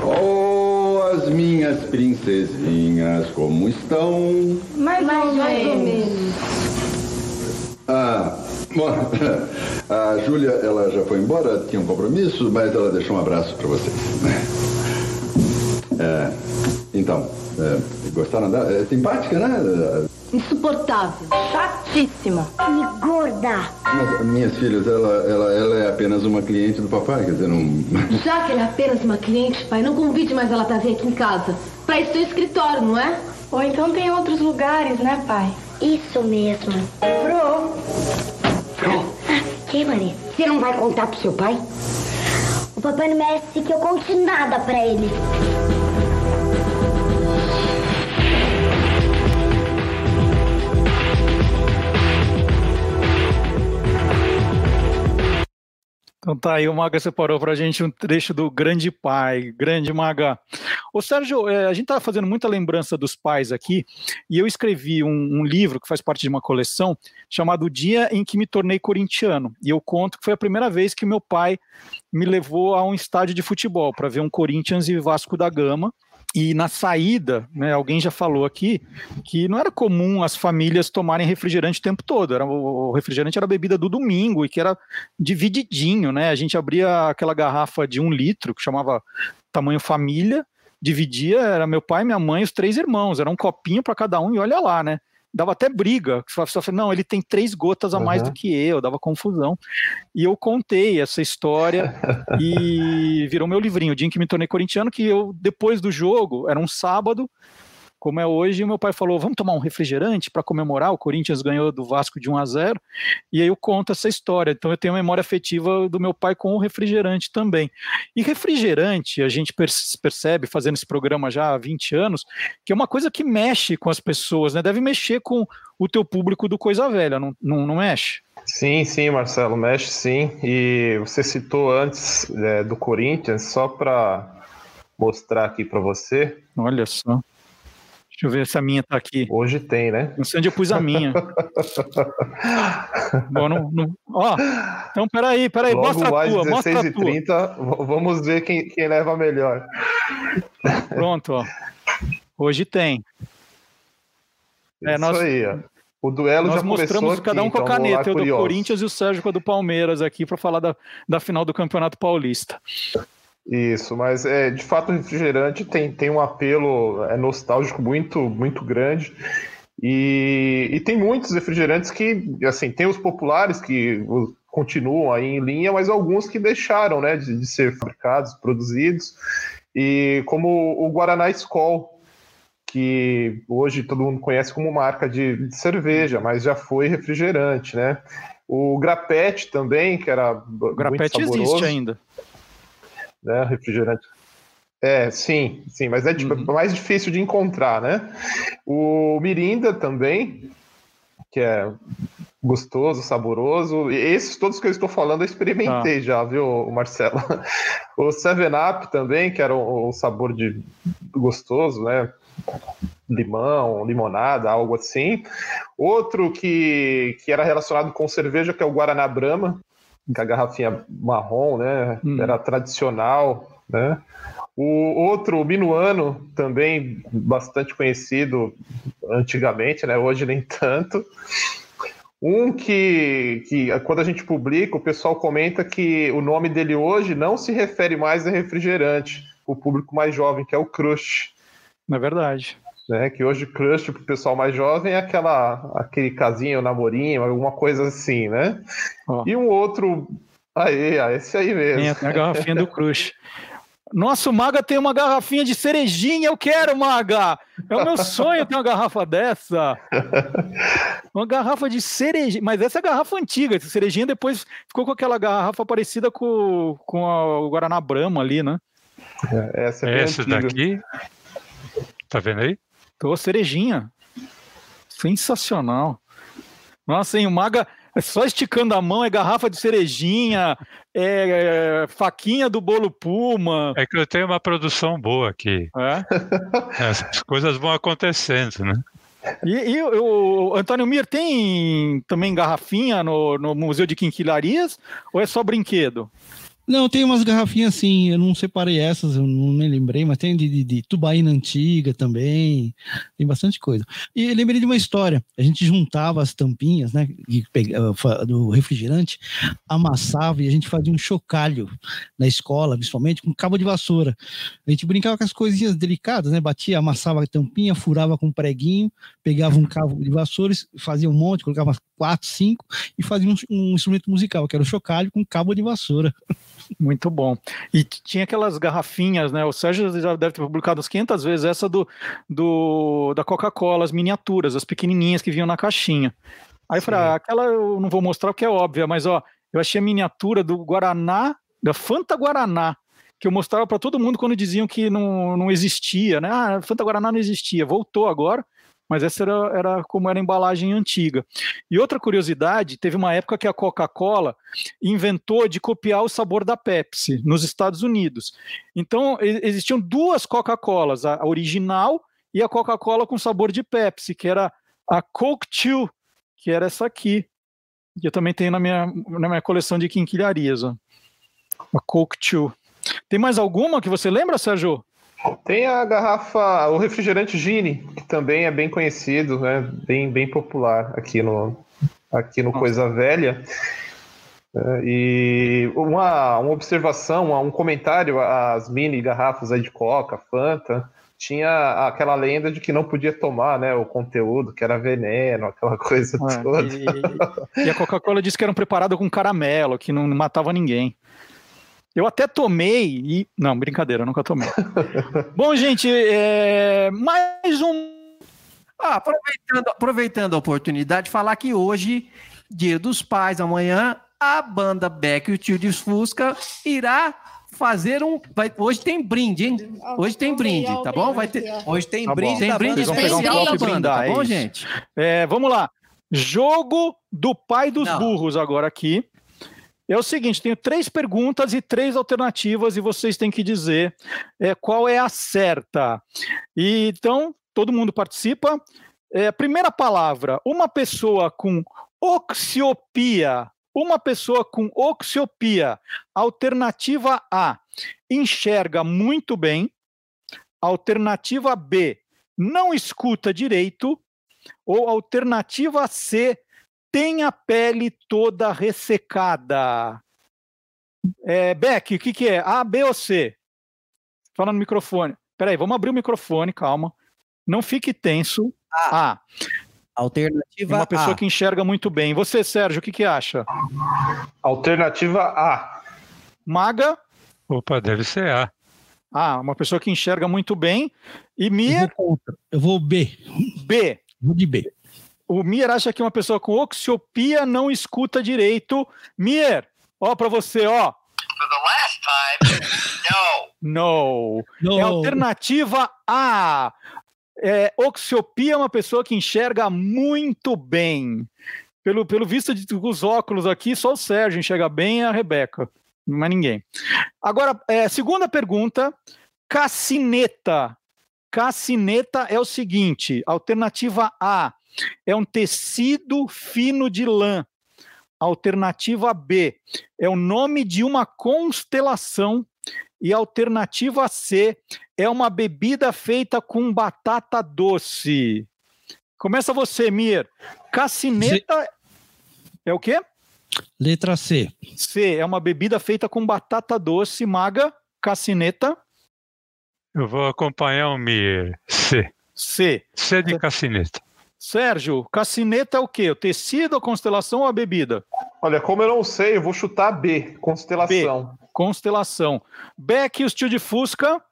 Oh, as minhas princesinhas, como estão? Mais, mais ou menos. Ah, bom, a Júlia, ela já foi embora, tinha um compromisso, mas ela deixou um abraço para vocês. É, então, é, gostaram dela? É simpática, né? Insuportável. Chatíssima. E gorda. Mas minhas filhas, ela, ela, ela é apenas uma cliente do papai, quer dizer, não. Já que ela é apenas uma cliente, pai, não convide mais ela para vir aqui em casa. Para isso tem escritório, não é? Ou então tem outros lugares, né, pai? Isso mesmo. Pro. Pro. Que, Maria? Você não vai contar pro seu pai? O papai não merece que eu conte nada pra ele. Então tá aí, o Maga separou pra gente um trecho do Grande Pai, Grande Maga. Ô Sérgio, é, a gente tá fazendo muita lembrança dos pais aqui, e eu escrevi um, um, livro que faz parte de uma coleção, chamado O Dia em que me tornei corintiano, e eu conto que foi a primeira vez que meu pai me levou a um estádio de futebol, para ver um Corinthians e Vasco da Gama, e na saída, né, alguém já falou aqui que não era comum as famílias tomarem refrigerante o tempo todo. Era, o refrigerante era bebida do domingo e que era divididinho, né? A gente abria aquela garrafa de um litro que chamava tamanho família, dividia, era meu pai, minha mãe, os três irmãos, era um copinho para cada um e olha lá, né? Dava até briga. Você fala, não, ele tem três gotas a mais Uhum. do que eu, dava confusão. E eu contei essa história e virou meu livrinho, o dia em que me tornei corintiano, que eu, depois do jogo, era um sábado, como é hoje, meu pai falou: vamos tomar um refrigerante para comemorar. O Corinthians ganhou do Vasco de 1 a 0 e aí eu conto essa história. Então eu tenho a memória afetiva do meu pai com o refrigerante também. E refrigerante, a gente perce- percebe, fazendo esse programa já há 20 anos, que é uma coisa que mexe com as pessoas, né? Deve mexer com o teu público do Coisa Velha, não, não, não mexe? Sim, sim, Marcelo, mexe sim. E você citou antes é, do Corinthians, só para mostrar aqui para você. Olha só. Deixa eu ver se a minha tá aqui. Hoje tem, né? Não sei onde eu pus a minha. Bom, não, não- Ó, então peraí, peraí, Logo mostra a mais tua, mostra a 16 e tua. 30, v- vamos ver quem, quem leva melhor. Pronto, ó. Hoje tem. É, nós, Isso aí, ó. O duelo nós já mostramos aqui, cada um com a então caneta, eu do. Corinthians e o Sérgio com a do Palmeiras aqui para falar da, da final do Campeonato Paulista. Isso, mas é, de fato o refrigerante tem, tem um apelo é nostálgico muito, muito grande. E, e tem muitos refrigerantes que, assim, tem os populares que continuam aí em linha, mas alguns que deixaram, né, de, de ser fabricados, produzidos. E como o Guaraná Skol, que hoje todo mundo conhece como marca de, de cerveja, mas já foi refrigerante, né? O Grapete também, que era muito Grapete existe ainda. Né? Refrigerante. É, sim, sim, mas é Uhum. mais difícil de encontrar, né? O Mirinda também, que é gostoso, saboroso. E esses todos que eu estou falando eu experimentei já, viu, Marcelo? O Seven Up também, que era um, um sabor de gostoso, né? Limão, limonada, algo assim. Outro que, que era relacionado com cerveja, que é o Guaraná Brahma, que é a garrafinha marrom, né? Era tradicional, né? O outro, o Minuano, também bastante conhecido antigamente, né? Hoje nem tanto. Um que, que quando a gente publica, o pessoal comenta que o nome dele hoje não se refere mais a refrigerante, o público mais jovem, que é o Crush. Não é verdade. Né, que hoje crush pro pessoal mais jovem é aquela, aquele casinho, namorinho, alguma coisa assim, né? E um outro. Aí, esse aí mesmo. Tem a, garrafinha do Crush. Nossa, o Maga tem uma garrafinha de cerejinha, eu quero, Maga! É o meu sonho ter uma garrafa dessa. Uma garrafa de cerejinha, mas essa é a garrafa antiga, essa cerejinha depois ficou com aquela garrafa parecida com, com a- o Guaraná Brahma ali, né? essa é Essa daqui. Tá vendo aí? Tô cerejinha. Sensacional. Nossa, hein, o Maga é só esticando a mão, é garrafa de cerejinha, é, é faquinha do bolo Puma. É que eu tenho uma produção boa aqui. É? As coisas vão acontecendo, né? E, e o o Antônio Mir tem também garrafinha no, no Museu de Quinquilharias ou é só brinquedo? Não, tem umas garrafinhas assim, eu não separei essas, eu não me lembrei, mas tem de, de, de tubaína antiga também, tem bastante coisa. E lembrei de uma história, a gente juntava as tampinhas, né, e fa- do refrigerante, amassava e a gente fazia um chocalho na escola, principalmente, com cabo de vassoura. A gente brincava com as coisinhas delicadas, né, batia, amassava a tampinha, furava com um preguinho, pegava um cabo de vassoura, fazia um monte, colocava quatro, cinco, e fazia um, um instrumento musical, que era o chocalho com cabo de vassoura. Muito bom. E tinha aquelas garrafinhas, né? O Sérgio já deve ter publicado umas 500 vezes essa do, do da Coca-Cola, as miniaturas, as pequenininhas que vinham na caixinha. Aí eu falei, ah, aquela eu não vou mostrar porque é óbvia, mas ó, eu achei a miniatura do Guaraná, da Fanta Guaraná, que eu mostrava para todo mundo quando diziam que não, não existia, né? Ah, Fanta Guaraná não existia. Voltou agora, mas essa era, era como era a embalagem antiga. E outra curiosidade, teve uma época que a Coca-Cola inventou de copiar o sabor da Pepsi nos Estados Unidos. Então, existiam duas Coca-Colas, a original e a Coca-Cola com sabor de Pepsi, que era a Coke Chew, que era essa aqui, eu também tenho na minha, na minha coleção de quinquilharias. Ó. A Coke Chew. Tem mais alguma que você lembra, Sérgio? Tem a garrafa, o refrigerante Gini, que também é bem conhecido, né? bem, bem popular aqui no, aqui no Coisa Velha. É, e uma, uma observação, um comentário às mini garrafas aí de Coca, Fanta, tinha aquela lenda de que não podia tomar, né, o conteúdo, que era veneno, aquela coisa É, toda. E, e a Coca-Cola disse que eram preparados com caramelo, que não matava ninguém. Eu até tomei e. Não, brincadeira, nunca tomei. Bom, gente, é, mais um. Ah, aproveitando, aproveitando a oportunidade, falar que hoje, dia dos pais, amanhã, a banda Beck e o Tio de Fusca irá fazer um. Vai, hoje tem brinde, hein? Hoje tem brinde, tá bom? Vai ter, hoje tem Tá bom. brinde, tem Vocês brinde vão pegar um especial da e banda, brindar, tá é bom, isso. gente? É, vamos lá. Jogo do pai dos burros agora aqui. É o seguinte, tenho três perguntas e três alternativas e vocês têm que dizer é, qual é a certa. E, então, todo mundo participa. É, primeira palavra, uma pessoa com oxiopia. Uma pessoa com oxiopia. Alternativa A, enxerga muito bem. Alternativa B, não escuta direito. Ou alternativa C, tem a pele toda ressecada. É, Beck, o que, que é? A, B ou C? Fala no microfone. Peraí, vamos abrir o microfone, calma. Não fique tenso. A. Alternativa Uma pessoa A. que enxerga muito bem. Você, Sérgio, o que, que acha? Alternativa A. Maga? Opa, deve ser A. Ah, uma pessoa que enxerga muito bem. E Mir? Eu vou B. B. Vou de B. O Mir acha que uma pessoa com oxiopia não escuta direito. Mir, ó pra você, ó. No. No. É a alternativa A. É, oxiopia é uma pessoa que enxerga muito bem. Pelo, pelo visto de- dos óculos aqui, só o Sérgio enxerga bem e a Rebeca. Mas ninguém. Agora, é, segunda pergunta. Cassineta. Cassineta é o seguinte: alternativa A é um tecido fino de lã. Alternativa B é o nome de uma constelação. E alternativa C é uma bebida feita com batata doce. Começa você, Mir. Cassineta é o quê? Letra C. C é uma bebida feita com batata doce. Maga, cassineta. Eu vou acompanhar o Mir. C. C. C de cassineta. Sérgio, cassineta é o quê? O tecido, a constelação ou a bebida? Olha, como eu não sei, eu vou chutar B, constelação. B, constelação. Beck e o tio de Fusca.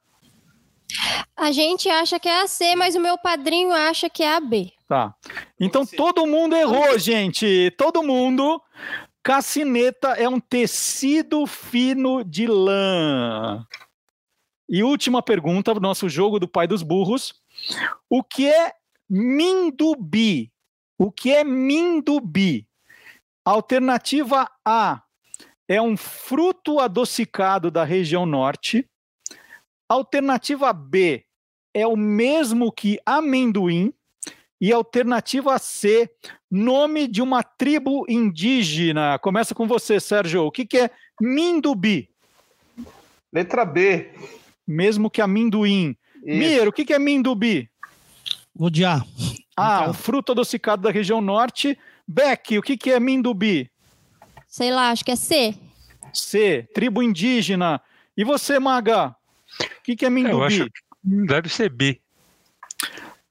A gente acha que é a C, mas o meu padrinho acha que é a B. Tá. Então todo mundo errou, gente. Todo mundo. Cassineta é um tecido fino de lã. E última pergunta, nosso jogo do pai dos burros. O que é mindubi? O que é mindubi? Alternativa A é um fruto adocicado da região norte. Alternativa B é o mesmo que amendoim. E alternativa C, nome de uma tribo indígena. Começa com você, Sérgio. O que, que é mindubi? Letra B. Mesmo que amendoim. Mir, o que, que é mindubi? Vou de A. Ah, um fruto adocicado da região norte. Beck, o que, que é mindubi? Sei lá, acho que é C. C, tribo indígena. E você, Maga? O que, que é Eu mindubi? acho que deve ser B.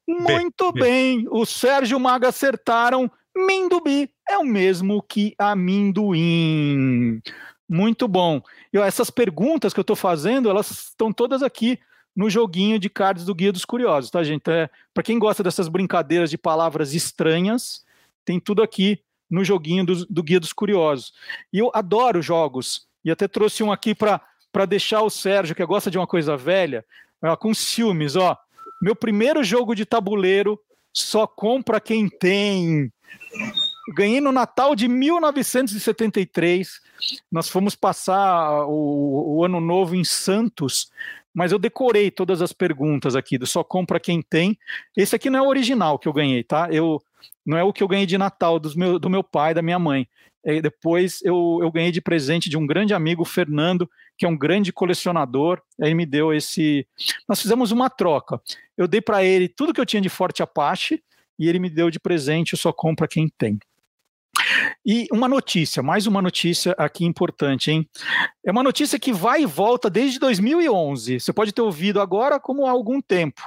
Muito bem, o Sérgio e o Maga acertaram. Mindubi é o mesmo que amendoim. Muito bom. E ó, essas perguntas que eu estou fazendo, elas estão todas aqui no joguinho de cards do Guia dos Curiosos, tá, gente? É, Para quem gosta dessas brincadeiras de palavras estranhas, tem tudo aqui no joguinho do, do Guia dos Curiosos. E eu adoro jogos. E até trouxe um aqui para deixar o Sérgio, que gosta de uma coisa velha, com ciúmes, ó. Meu primeiro jogo de tabuleiro só compra quem tem. Ganhei no Natal de 1973. Nós fomos passar o, o ano novo em Santos, mas eu decorei todas as perguntas aqui do só compra quem tem. Esse aqui não é o original que eu ganhei, tá? Eu não é o que eu ganhei de Natal dos meu, do meu pai, da minha mãe. É, depois eu, eu ganhei de presente de um grande amigo, Fernando, que é um grande colecionador. Aí me deu esse. Nós fizemos uma troca. Eu dei para ele tudo que eu tinha de Forte Apache e ele me deu de presente o só compra quem tem. E uma notícia, mais uma notícia aqui importante, hein? É uma notícia que vai e volta desde 2011. Você pode ter ouvido agora como há algum tempo.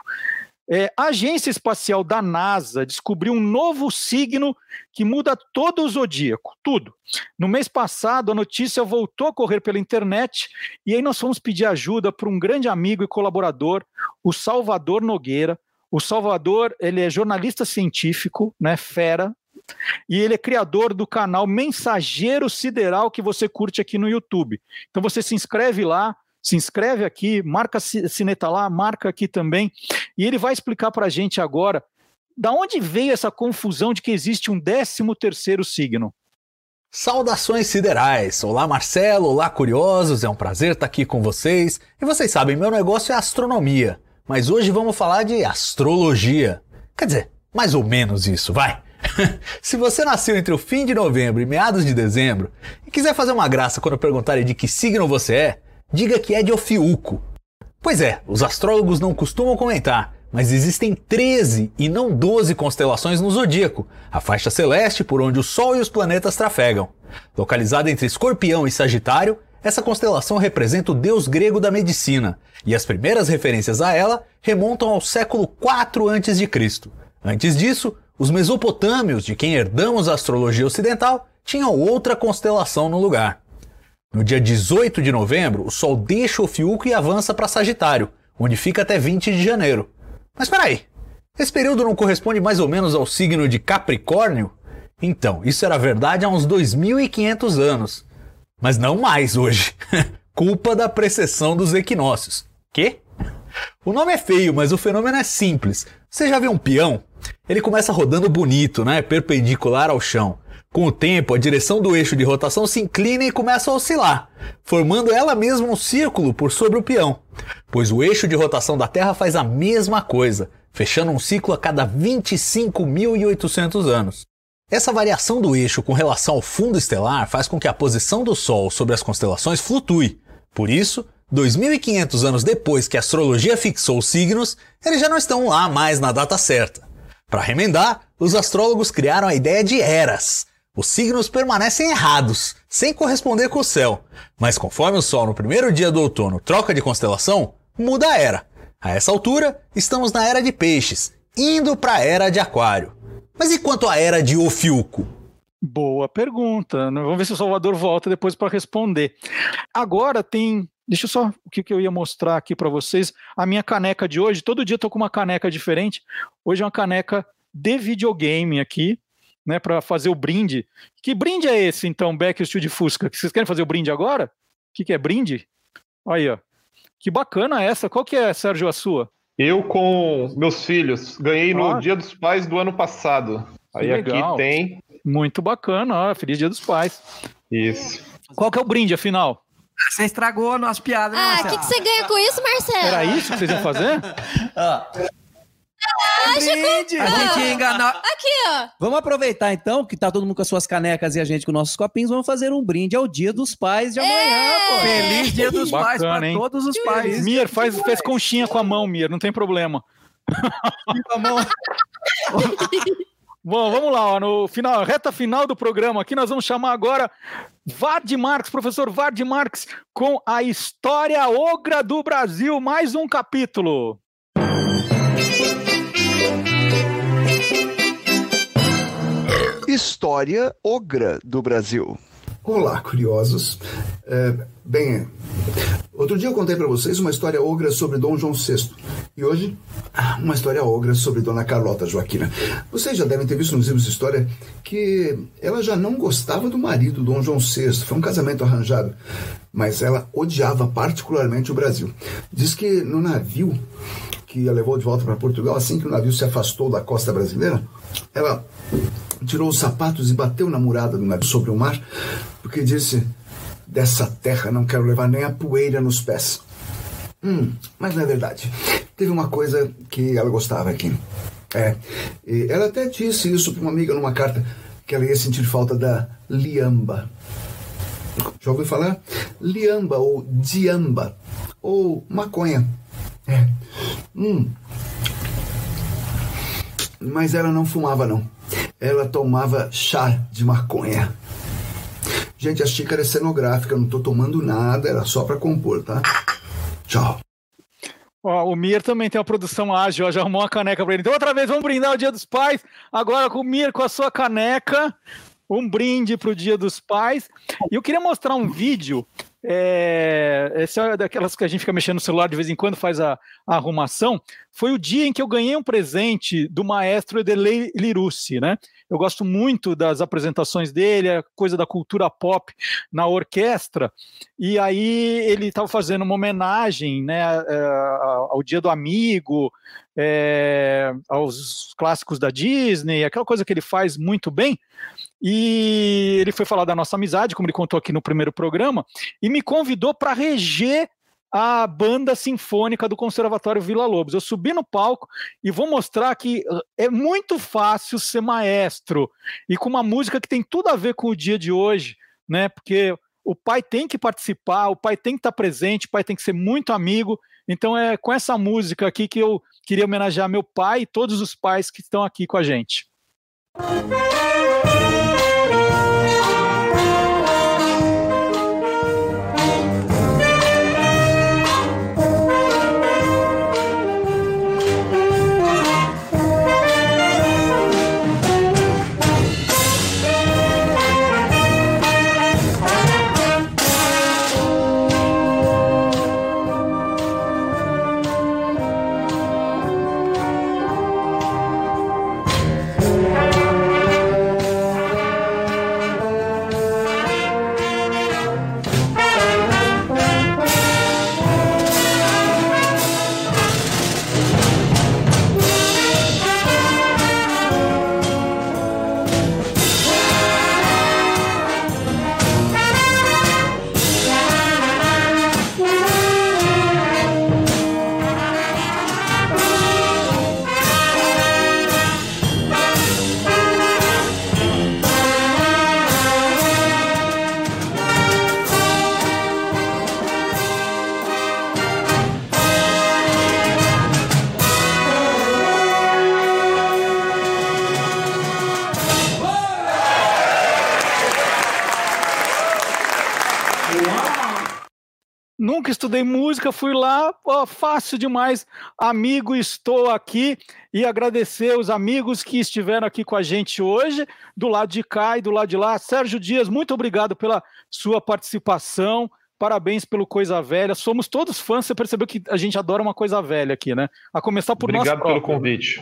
É, a Agência Espacial da NASA descobriu um novo signo que muda todo o zodíaco, tudo. No mês passado, a notícia voltou a correr pela internet e aí nós fomos pedir ajuda para um grande amigo e colaborador, o Salvador Nogueira. O Salvador, ele é jornalista científico, né, fera, e ele é criador do canal Mensageiro Sideral que você curte aqui no YouTube. Então você se inscreve lá, se inscreve aqui, marca sineta lá, marca aqui também, e ele vai explicar para a gente agora da onde veio essa confusão de que existe um 13 terceiro signo. Saudações siderais! Olá Marcelo, olá curiosos, é um prazer estar aqui com vocês. E vocês sabem, meu negócio é astronomia, mas hoje vamos falar de astrologia. Quer dizer, mais ou menos isso, vai! Se você nasceu entre o fim de novembro e meados de dezembro e quiser fazer uma graça quando perguntarem de que signo você é, diga que é de Ofiuco. Pois é, os astrólogos não costumam comentar, mas existem 13 e não 12 constelações no zodíaco, a faixa celeste por onde o Sol e os planetas trafegam. Localizada entre Escorpião e Sagitário, essa constelação representa o deus grego da medicina, e as primeiras referências a ela remontam ao século 4 a.C. Antes disso, os mesopotâmios, de quem herdamos a astrologia ocidental, tinham outra constelação no lugar. No dia 18 de novembro, o Sol deixa o Fiuco e avança para Sagitário, onde fica até 20 de janeiro. Mas peraí, esse período não corresponde mais ou menos ao signo de Capricórnio? Então, isso era verdade há uns 2.500 anos. Mas não mais hoje. Culpa da precessão dos equinócios. Que? O nome é feio, mas o fenômeno é simples. Você já viu um peão? Ele começa rodando bonito, né? Perpendicular ao chão. Com o tempo, a direção do eixo de rotação se inclina e começa a oscilar, formando ela mesma um círculo por sobre o peão, pois o eixo de rotação da Terra faz a mesma coisa, fechando um ciclo a cada 25.800 anos. Essa variação do eixo com relação ao fundo estelar faz com que a posição do Sol sobre as constelações flutue. Por isso, 2.500 anos depois que a astrologia fixou os signos, eles já não estão lá mais na data certa. Para remendar, os astrólogos criaram a ideia de eras, os signos permanecem errados, sem corresponder com o céu. Mas conforme o Sol no primeiro dia do outono troca de constelação, muda a era. A essa altura, estamos na era de Peixes, indo para a era de Aquário. Mas e quanto à era de Ofiuco? Boa pergunta. Vamos ver se o Salvador volta depois para responder. Agora tem. Deixa eu só o que, que eu ia mostrar aqui para vocês. A minha caneca de hoje. Todo dia eu tô com uma caneca diferente. Hoje é uma caneca de videogame aqui né, para fazer o brinde. Que brinde é esse, então, Beck e o de Fusca? Vocês querem fazer o brinde agora? O que, que é brinde? Aí, ó. Que bacana essa. Qual que é, Sérgio, a sua? Eu com meus filhos. Ganhei no ah. Dia dos Pais do ano passado. Aí aqui tem. Muito bacana, ó. Feliz Dia dos Pais. Isso. Qual que é o brinde, afinal? Você estragou a nossa piada, né, Ah, o que, que você ganha com isso, Marcelo? Era isso que vocês iam fazer? ah. Brinde. A gente ia enganar. Aqui, ó. Vamos aproveitar então que tá todo mundo com as suas canecas e a gente com nossos copinhos. Vamos fazer um brinde ao Dia dos Pais de amanhã, É. pô. Feliz Dia dos Bacana, Pais para hein? todos os pais. Mir, faz, faz conchinha com a mão, Mir, não tem problema. Bom, vamos lá, ó, no final, reta final do programa aqui, nós vamos chamar agora Vard Marx, professor Vard Marx, com a história ogra do Brasil, mais um capítulo. História ogra do Brasil. Olá, curiosos. É, bem, outro dia eu contei para vocês uma história ogra sobre Dom João VI. E hoje, uma história ogra sobre Dona Carlota Joaquina. Vocês já devem ter visto nos livros de história que ela já não gostava do marido, Dom João VI. Foi um casamento arranjado. Mas ela odiava particularmente o Brasil. Diz que no navio que a levou de volta para Portugal, assim que o navio se afastou da costa brasileira, ela tirou os sapatos e bateu na murada do navio sobre o mar, porque disse: Dessa terra não quero levar nem a poeira nos pés. Hum, mas não é verdade. Teve uma coisa que ela gostava aqui. É, ela até disse isso para uma amiga numa carta, que ela ia sentir falta da liamba. Já ouviu falar? Liamba ou diamba ou maconha. É. Hum. Mas ela não fumava, não. Ela tomava chá de maconha. Gente, a xícara é cenográfica, não tô tomando nada, era só para compor, tá? Tchau. Ó, o Mir também tem uma produção ágil, ó, já arrumou uma caneca para ele. Então, outra vez, vamos brindar o Dia dos Pais. Agora com o Mir, com a sua caneca. Um brinde para o Dia dos Pais. E eu queria mostrar um vídeo. É, esse é daquelas que a gente fica mexendo no celular de vez em quando, faz a, a arrumação. Foi o dia em que eu ganhei um presente do maestro Edelei Lirucci, né? Eu gosto muito das apresentações dele, a coisa da cultura pop na orquestra. E aí ele estava fazendo uma homenagem né, ao Dia do Amigo, é, aos clássicos da Disney, aquela coisa que ele faz muito bem. E ele foi falar da nossa amizade, como ele contou aqui no primeiro programa, e me convidou para reger a banda sinfônica do Conservatório Vila Lobos. Eu subi no palco e vou mostrar que uh, é muito fácil ser maestro e com uma música que tem tudo a ver com o dia de hoje, né? Porque o pai tem que participar, o pai tem que estar presente, o pai tem que ser muito amigo. Então é com essa música aqui que eu queria homenagear meu pai e todos os pais que estão aqui com a gente. Música nunca estudei música, fui lá, ó, fácil demais, amigo, estou aqui e agradecer os amigos que estiveram aqui com a gente hoje, do lado de cá e do lado de lá. Sérgio Dias, muito obrigado pela sua participação. Parabéns pelo Coisa Velha. Somos todos fãs. Você percebeu que a gente adora uma coisa velha aqui, né? A começar por Obrigado pelo convite.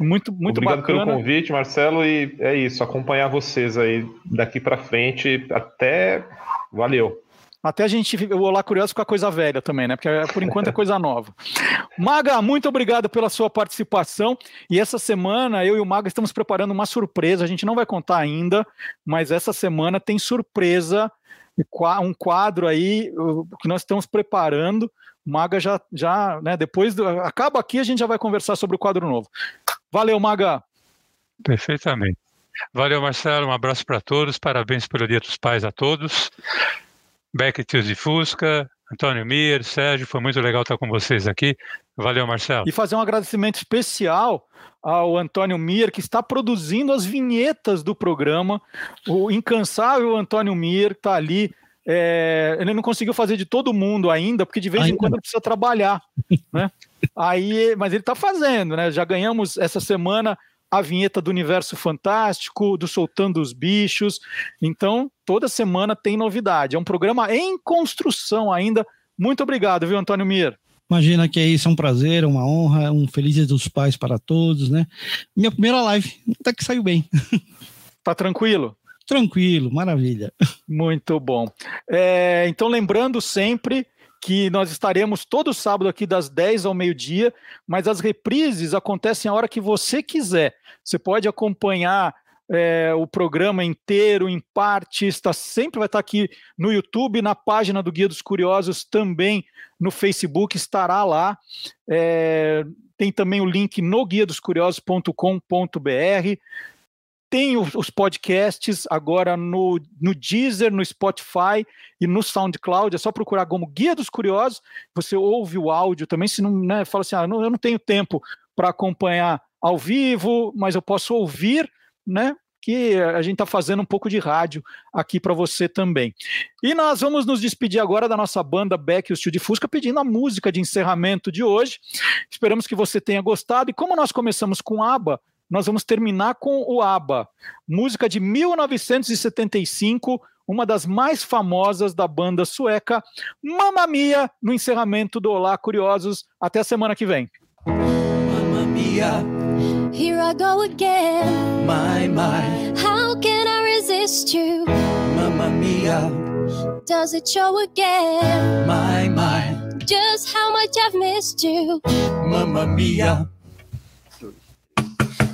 Muito, muito Obrigado bacana. pelo convite, Marcelo. E é isso, acompanhar vocês aí daqui para frente. Até. Valeu. Até a gente, o Olá Curioso com a coisa velha também, né? Porque por enquanto é coisa nova. Maga, muito obrigado pela sua participação. E essa semana eu e o Maga estamos preparando uma surpresa. A gente não vai contar ainda, mas essa semana tem surpresa, um quadro aí que nós estamos preparando. O Maga já, já, né? Depois do, acaba aqui, a gente já vai conversar sobre o quadro novo. Valeu, Maga. Perfeitamente. Valeu, Marcelo. Um abraço para todos. Parabéns pelo Dia dos Pais a todos. Beckett de Fusca, Antônio Mir, Sérgio, foi muito legal estar com vocês aqui. Valeu, Marcelo. E fazer um agradecimento especial ao Antônio Mir, que está produzindo as vinhetas do programa. O incansável Antônio Mir está ali. É, ele não conseguiu fazer de todo mundo ainda, porque de vez ainda. em quando ele precisa trabalhar. Né? Aí, mas ele está fazendo, né? Já ganhamos essa semana a vinheta do Universo Fantástico, do Soltando os Bichos. Então, toda semana tem novidade. É um programa em construção ainda. Muito obrigado, viu, Antônio Mir? Imagina que é isso, é um prazer, uma honra, um feliz dia dos pais para todos, né? Minha primeira live, até que saiu bem. Tá tranquilo? Tranquilo, maravilha. Muito bom. É, então, lembrando sempre que nós estaremos todo sábado aqui das 10 ao meio-dia, mas as reprises acontecem a hora que você quiser. Você pode acompanhar é, o programa inteiro, em partes, está sempre vai estar aqui no YouTube, na página do Guia dos Curiosos, também no Facebook, estará lá. É, tem também o link no guia dos curiosos.com.br. Tem os podcasts agora no, no Deezer, no Spotify e no SoundCloud. É só procurar como Guia dos Curiosos. Você ouve o áudio também. Se não né, fala assim, ah, não, eu não tenho tempo para acompanhar ao vivo, mas eu posso ouvir, né? que a gente está fazendo um pouco de rádio aqui para você também. E nós vamos nos despedir agora da nossa banda Beck e o Steel de Fusca, pedindo a música de encerramento de hoje. Esperamos que você tenha gostado. E como nós começamos com ABBA, nós vamos terminar com o ABBA, música de 1975, uma das mais famosas da banda sueca, Mamma Mia, no encerramento do Olá Curiosos. Até a semana que vem. Mamma Mia. Here I go again. My, my. How can I resist you? Mamma Mia. Does it show again? My, my. Just how much I've missed you. Mamma Mia.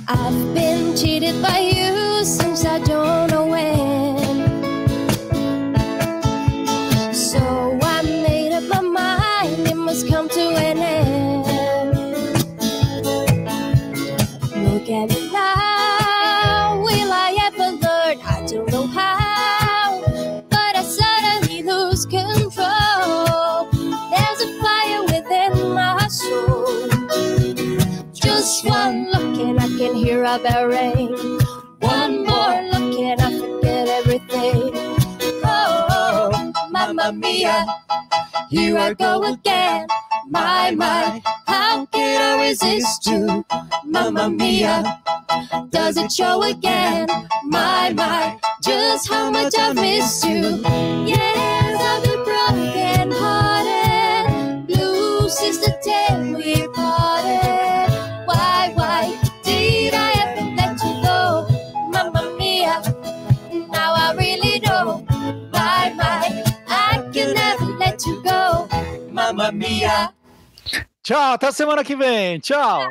I've been cheated by you since I don't know when. I can hear a bell ring. One more look and I forget everything. Oh, Mamma Mia, here I go again. My, my, how can I resist you? Mamma Mia, does it show again? My, my, just how much I miss you. Yes, I've been broken hearted. Blue since Mamma Mia. Tchau, até semana que vem. Tchau.